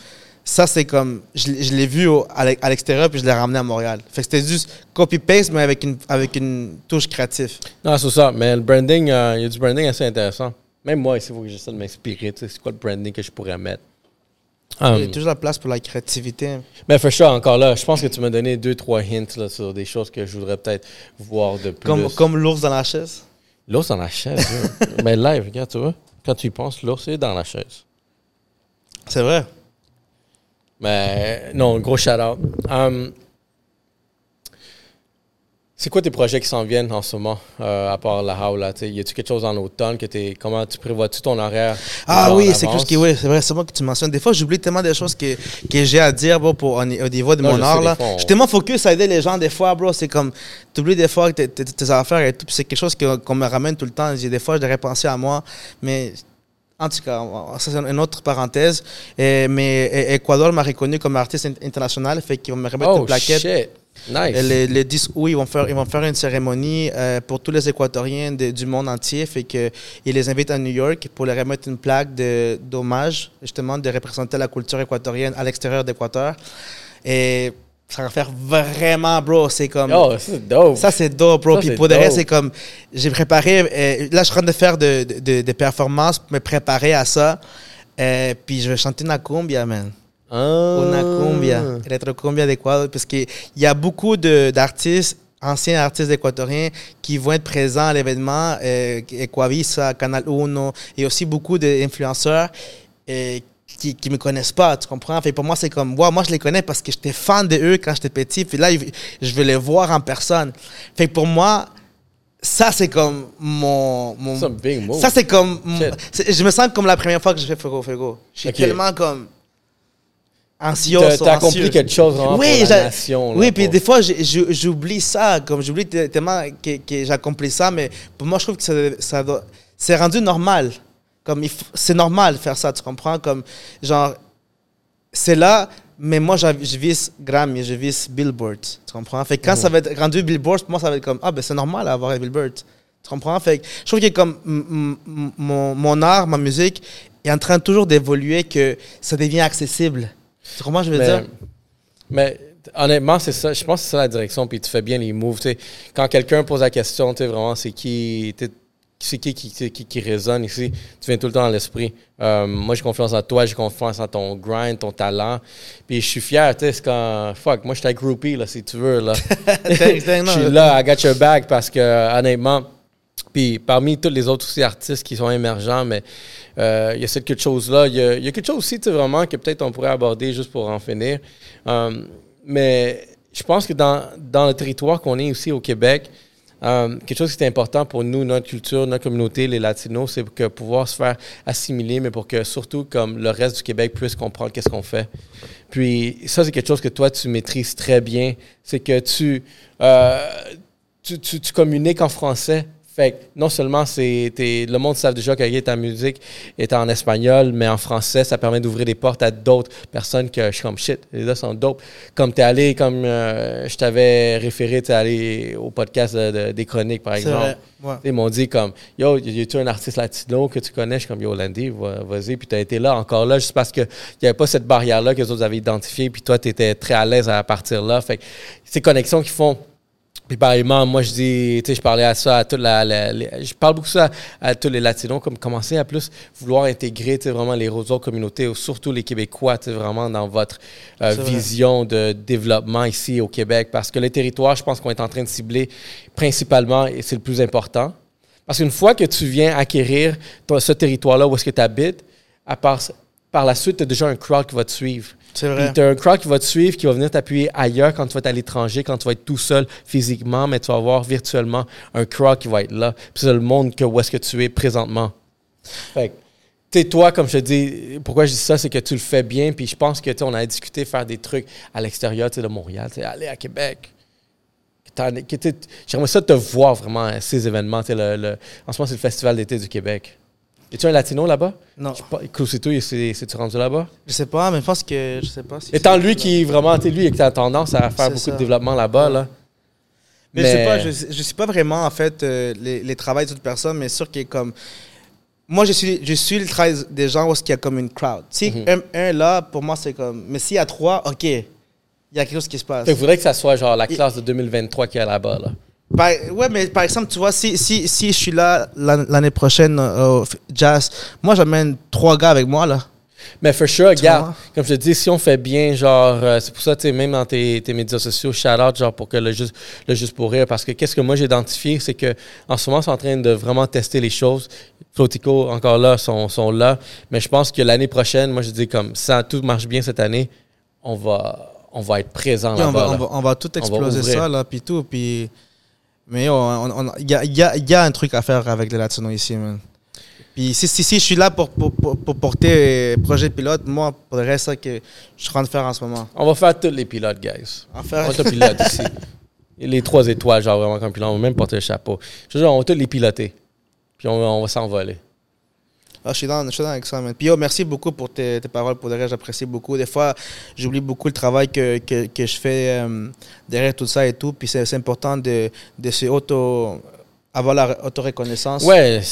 [SPEAKER 2] ça, c'est comme. Je, je l'ai vu au- à l'e- à l'extérieur puis je l'ai ramené à Montréal. Fait que c'était juste copy-paste, mais avec une, avec une touche créative.
[SPEAKER 1] Non, c'est ça. Mais le branding, euh, il y a du branding assez intéressant. Même moi, il faut que j'essaie de m'inspirer. tu sais, C'est quoi le branding que je pourrais mettre?
[SPEAKER 2] Il y a
[SPEAKER 1] Um,
[SPEAKER 2] toujours la place pour la créativité.
[SPEAKER 1] mais for sure, encore là, je pense que tu m'as donné deux, trois hints là, sur des choses que je voudrais peut-être voir de plus.
[SPEAKER 2] Comme, comme l'ours dans la chaise.
[SPEAKER 1] L'ours dans la chaise. <laughs> Mais live, regarde, tu vois. Quand tu y penses, l'ours est dans la chaise.
[SPEAKER 2] C'est vrai.
[SPEAKER 1] Mais non, gros shout-out. Um, c'est quoi tes projets qui s'en viennent en ce moment, euh, à part la sais? Y a-tu quelque chose en automne que. Comment tu prévois-tu ton horaire?
[SPEAKER 2] Ah oui, c'est quelque
[SPEAKER 1] avance?
[SPEAKER 2] chose qui, oui, c'est vrai, c'est moi que tu mentionnes. Des fois, j'oublie tellement de choses que, que j'ai à dire, bro, pour, au au niveau de
[SPEAKER 1] Non,
[SPEAKER 2] mon art, là.
[SPEAKER 1] des fois, on-
[SPEAKER 2] Je suis tellement focus à aider les gens, des fois, bro, c'est comme, t'oublies des fois tes, tes- affaires et tout, c'est quelque chose qu'on me ramène tout le temps. Des fois, je devrais penser à moi, mais en tout cas, ça c'est une autre parenthèse. Et- mais Ecuador m'a reconnu comme artiste in- international, fait qu'ils vont me remettre
[SPEAKER 1] Oh,
[SPEAKER 2] une plaquette.
[SPEAKER 1] shit. Nice.
[SPEAKER 2] Et Le, le 10 août, ils vont faire, ils vont faire une cérémonie euh, pour tous les Équatoriens de- du monde entier. Fait que, ils les invitent à New York pour leur remettre une plaque d'hommage, justement, de représenter la culture équatorienne à l'extérieur d'Équateur. Et ça va faire vraiment, bro. C'est comme.
[SPEAKER 1] Oh, c'est dope.
[SPEAKER 2] Ça, c'est dope, bro.
[SPEAKER 1] Ça,
[SPEAKER 2] Puis pour de
[SPEAKER 1] dope.
[SPEAKER 2] c'est comme. J'ai préparé. euh, là, je suis en train de faire de- de- de- des performances pour me préparer à ça. Euh, puis je vais chanter une cumbia, man.
[SPEAKER 1] Ah.
[SPEAKER 2] Una cumbia, electrocumbia d'Équateur, parce qu'il y a beaucoup d'artistes, anciens artistes équatoriens, qui vont être présents à l'événement, euh, Equavisa, Canal Uno, et aussi beaucoup d'influenceurs euh, qui ne me connaissent pas, tu comprends? Fait, pour moi, c'est comme, wow, moi, je les connais parce que j'étais fan de eux quand j'étais petit, puis là, je veux les voir en personne. Fait que pour moi, ça, c'est comme mon... ça, c'est comme. Je me sens comme la première fois que je fais Fuego Fuego. Je suis tellement comme. Anxieux.
[SPEAKER 1] T'as t'as accompli
[SPEAKER 2] anxieux.
[SPEAKER 1] quelque chose vraiment
[SPEAKER 2] Oui,
[SPEAKER 1] pour
[SPEAKER 2] j'a-
[SPEAKER 1] la nation. là,
[SPEAKER 2] oui, puis
[SPEAKER 1] pour-
[SPEAKER 2] des fois, j'oublie ça. Comme j'oublie te- tellement que, que j'accomplis ça, mais pour moi, je trouve que ça, ça c'est rendu normal. Comme c'est normal de faire ça, tu comprends? Comme genre, c'est là, mais moi, je vise Grammy, je vise Billboard, tu comprends? Fait que quand ça va être rendu Billboard, pour moi, ça va être comme, ah, ben c'est normal d'avoir un Billboard. Tu comprends? Fait que je trouve que comme mon art, ma musique est en train toujours d'évoluer, que ça devient accessible. Tu comprends je veux
[SPEAKER 1] mais,
[SPEAKER 2] dire?
[SPEAKER 1] mais honnêtement, c'est ça. Je pense que c'est ça la direction. Puis tu fais bien les moves. Quand quelqu'un pose la question, tu sais, vraiment, c'est qui, c'est qui qui, qui, résonne ici, tu viens tout le temps dans l'esprit. Euh, moi, j'ai confiance en toi, j'ai confiance en ton grind, ton talent. Puis je suis fier, tu sais, c'est quand, fuck, moi, je suis ta groupie, là, si tu veux, là. <laughs> <laughs> Je suis là, I got your back, parce que, honnêtement, puis parmi tous les autres aussi artistes qui sont émergents, mais euh, il y a cette quelque chose-là. Il y a, il y a quelque chose aussi, tu sais, vraiment, que peut-être on pourrait aborder juste pour en finir. Euh, mais je pense que dans, dans le territoire qu'on est aussi au Québec, euh, quelque chose qui est important pour nous, notre culture, notre communauté, les Latinos, c'est que pouvoir se faire assimiler, mais pour que surtout comme le reste du Québec puisse comprendre qu'est-ce qu'on fait. Puis ça, c'est quelque chose que toi, tu maîtrises très bien. C'est que tu, tu communiques en français. Fait que non seulement c'est le monde savent déjà que ta musique est en espagnol, mais en français, ça permet d'ouvrir des portes à d'autres personnes que je suis comme shit, les gars sont dope. Comme t'es allé, comme euh, je t'avais référé, t'es allé au podcast de- de- des chroniques, par exemple.
[SPEAKER 2] Ouais.
[SPEAKER 1] Ils m'ont dit comme Yo, y a-tu un artiste latino que tu connais? Je suis comme Yo, Landy, va- vas-y. Puis tu as été là, encore là, juste parce qu'il n'y avait pas cette barrière-là que les autres avaient identifiée. Puis toi, tu étais très à l'aise à partir là. Fait que ces connexions qui font. Puis pareillement, moi, je dis, tu sais, je parlais à ça à toute la, la- les- je parle beaucoup ça à, tous les Latinos, comme commencer à plus vouloir intégrer, tu sais, vraiment les autres communautés, surtout les Québécois, tu sais, vraiment dans votre euh, vision de développement ici au Québec. Parce que les territoires, je pense qu'on est en train de cibler principalement, et c'est le plus important. Parce qu'une fois que tu viens acquérir ton- ce territoire-là où est-ce que tu habites, à part, par la suite, tu as déjà un crowd qui va te suivre.
[SPEAKER 2] C'est
[SPEAKER 1] Puis
[SPEAKER 2] vrai.
[SPEAKER 1] t'as un crowd qui va te suivre, qui va venir t'appuyer ailleurs quand tu vas être à l'étranger, quand tu vas être tout seul physiquement, mais tu vas avoir virtuellement un crowd qui va être là. Puis c'est le monde que où est-ce que tu es présentement. Fait tu toi, comme je te dis, pourquoi je dis ça, c'est que tu le fais bien. Puis je pense que, tu on a discuté faire des trucs à l'extérieur, de Montréal, tu aller à Québec. J'aimerais ça te voir vraiment à ces événements. en ce moment, c'est le Festival d'été du Québec. Es-tu un latino là-bas?
[SPEAKER 2] Non,
[SPEAKER 1] c'est- c'est-tu rendu là-bas?
[SPEAKER 2] je sais pas, mais je pense que. Je sais pas si.
[SPEAKER 1] Étant lui qui vraiment, tu sais, lui, qui a tendance à faire beaucoup
[SPEAKER 2] ça.
[SPEAKER 1] de développement là-bas, là.
[SPEAKER 2] Mais, je sais pas, je, je sais pas vraiment en fait euh, les, les travails d'autres personnes, mais sûr qu'il est comme. Moi, je suis, je suis le travail des gens où il y a comme une crowd. Si
[SPEAKER 1] Mhm.
[SPEAKER 2] un, un là, pour moi, c'est comme. Mais s'il y a trois, ok, il y a quelque chose qui se passe.
[SPEAKER 1] Que faudrait que ça soit genre la classe de 2023 qui est là-bas, là.
[SPEAKER 2] Par- ouais, mais par exemple, tu vois, si, si, si je suis là l'an- l'année prochaine euh, au jazz, moi, j'amène trois gars avec moi, là.
[SPEAKER 1] Mais for sure, regarde, comme je te dis, si on fait bien, genre, euh, c'est pour ça, tu sais, même dans tes, tes médias sociaux, shout out, genre, pour que le juste, le juste pour rire, parce que qu'est-ce que moi j'ai identifié, c'est que en ce moment, ils sont en train de vraiment tester les choses. Flotico, encore là, sont, sont là, mais je pense que l'année prochaine, moi, je dis comme ça, tout marche bien cette année, on va, on va être présent
[SPEAKER 2] on,
[SPEAKER 1] là.
[SPEAKER 2] on, va, on va tout
[SPEAKER 1] va
[SPEAKER 2] exploser ça, là, puis tout. Puis... Mais yo, on- on- il y, a, y, a, y a un truc à faire avec les Latinos ici, man. Puis si, si, si je suis là pour, pour, pour, pour porter projet pilote, moi, pour le reste, ça que je suis en train de faire en ce moment.
[SPEAKER 1] On va faire tous les pilotes, guys. On
[SPEAKER 2] faire...
[SPEAKER 1] va tous pilote ici. <laughs> Et Les trois étoiles, genre vraiment comme pilote. On va même porter le chapeau. Je veux dire, on va tous les piloter. Puis on, on va s'envoler.
[SPEAKER 2] Ah, je suis dans, je suis dans avec ça, merci beaucoup pour tes, tes paroles. Pour reste, j'apprécie beaucoup. Des fois, j'oublie beaucoup le travail que, que, que je fais euh, derrière tout ça et tout. Puis c'est important de, de se auto... avoir la auto-reconnaissance.
[SPEAKER 1] Ouais,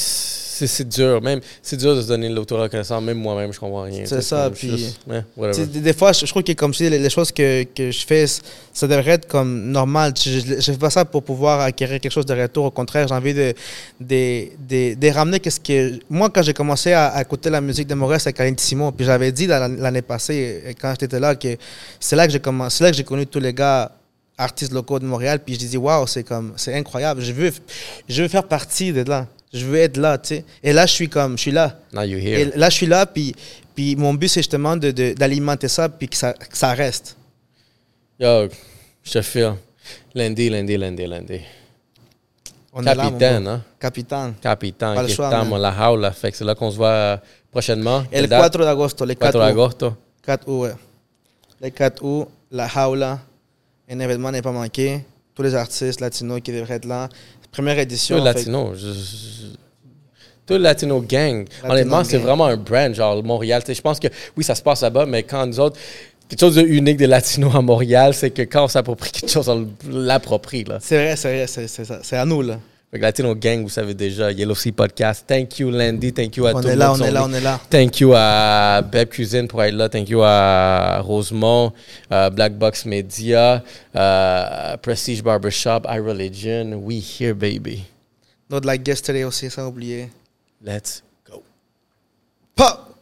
[SPEAKER 1] c'est c'est dur. Même, c'est dur de se donner l'autoreconnaissance. Même moi-même, je comprends rien.
[SPEAKER 2] C'est ça, puis-
[SPEAKER 1] juste- ouais,
[SPEAKER 2] Des, des fois, je, je trouve que comme si les, les choses que, que je fais, ça devrait être comme normal. Je ne fais pas ça pour pouvoir acquérir quelque chose de retour. Au contraire, j'ai envie de, de, de, de ramener qu'est-ce que... Moi, quand j'ai commencé à, à écouter la musique de Montréal, c'est Caline Simon. Puis j'avais dit l'année passée, euh, quand j'étais là, que c'est là que j'ai commencé, c'est là que j'ai connu tous les gars artistes locaux de Montréal. Puis je disais, waouh, c'est comme, c'est incroyable. Je veux, je veux faire partie de là. Je veux être là, tu sais. Et là, je suis comme, je suis là.
[SPEAKER 1] Now you
[SPEAKER 2] Et
[SPEAKER 1] here.
[SPEAKER 2] là, je suis là, puis, puis mon but, c'est justement de- de- d'alimenter ça, puis que ça, que ça reste.
[SPEAKER 1] Yo, je te file. Lundi, lundi, lundi, lundi.
[SPEAKER 2] On là,
[SPEAKER 1] Capitaine, hein?
[SPEAKER 2] Capitaine.
[SPEAKER 1] Capitaine,
[SPEAKER 2] Pas le
[SPEAKER 1] que
[SPEAKER 2] choix,
[SPEAKER 1] estamos la jaula. Fait que c'est là qu'on se voit euh, prochainement.
[SPEAKER 2] El
[SPEAKER 1] Quelle date?
[SPEAKER 2] 4 d'agosto, le 4
[SPEAKER 1] 4
[SPEAKER 2] août.
[SPEAKER 1] d'agosto.
[SPEAKER 2] 4 août, ouais. Le 4 août, la Jaula, un événement n'est pas manqué. Tous les artistes latinos qui devraient être là. Première édition.
[SPEAKER 1] Tout latino. je- je- Tout le latino gang. Honnêtement, c'est vraiment un brand, genre Montréal. Je pense que oui, ça se passe là-bas, mais quand nous autres, quelque chose de unique des latinos à Montréal, c'est que quand on s'approprie quelque chose, on l'approprie.
[SPEAKER 2] C'est vrai, c'est vrai. C'est à nous, là.
[SPEAKER 1] Fait que Latino Gang, vous savez déjà, Yellow Sea Podcast. Thank you, Landy. Thank you à
[SPEAKER 2] On
[SPEAKER 1] tout
[SPEAKER 2] est
[SPEAKER 1] le
[SPEAKER 2] là,
[SPEAKER 1] monde
[SPEAKER 2] on est là, on est là.
[SPEAKER 1] Thank you à Beb Cuisine pour être là. Thank you à Rosemont, euh, Black Box Media, Prestige Barbershop, iReligion. We here, baby.
[SPEAKER 2] Notre la guest today aussi, ça oublié.
[SPEAKER 1] Let's go.
[SPEAKER 2] Pop!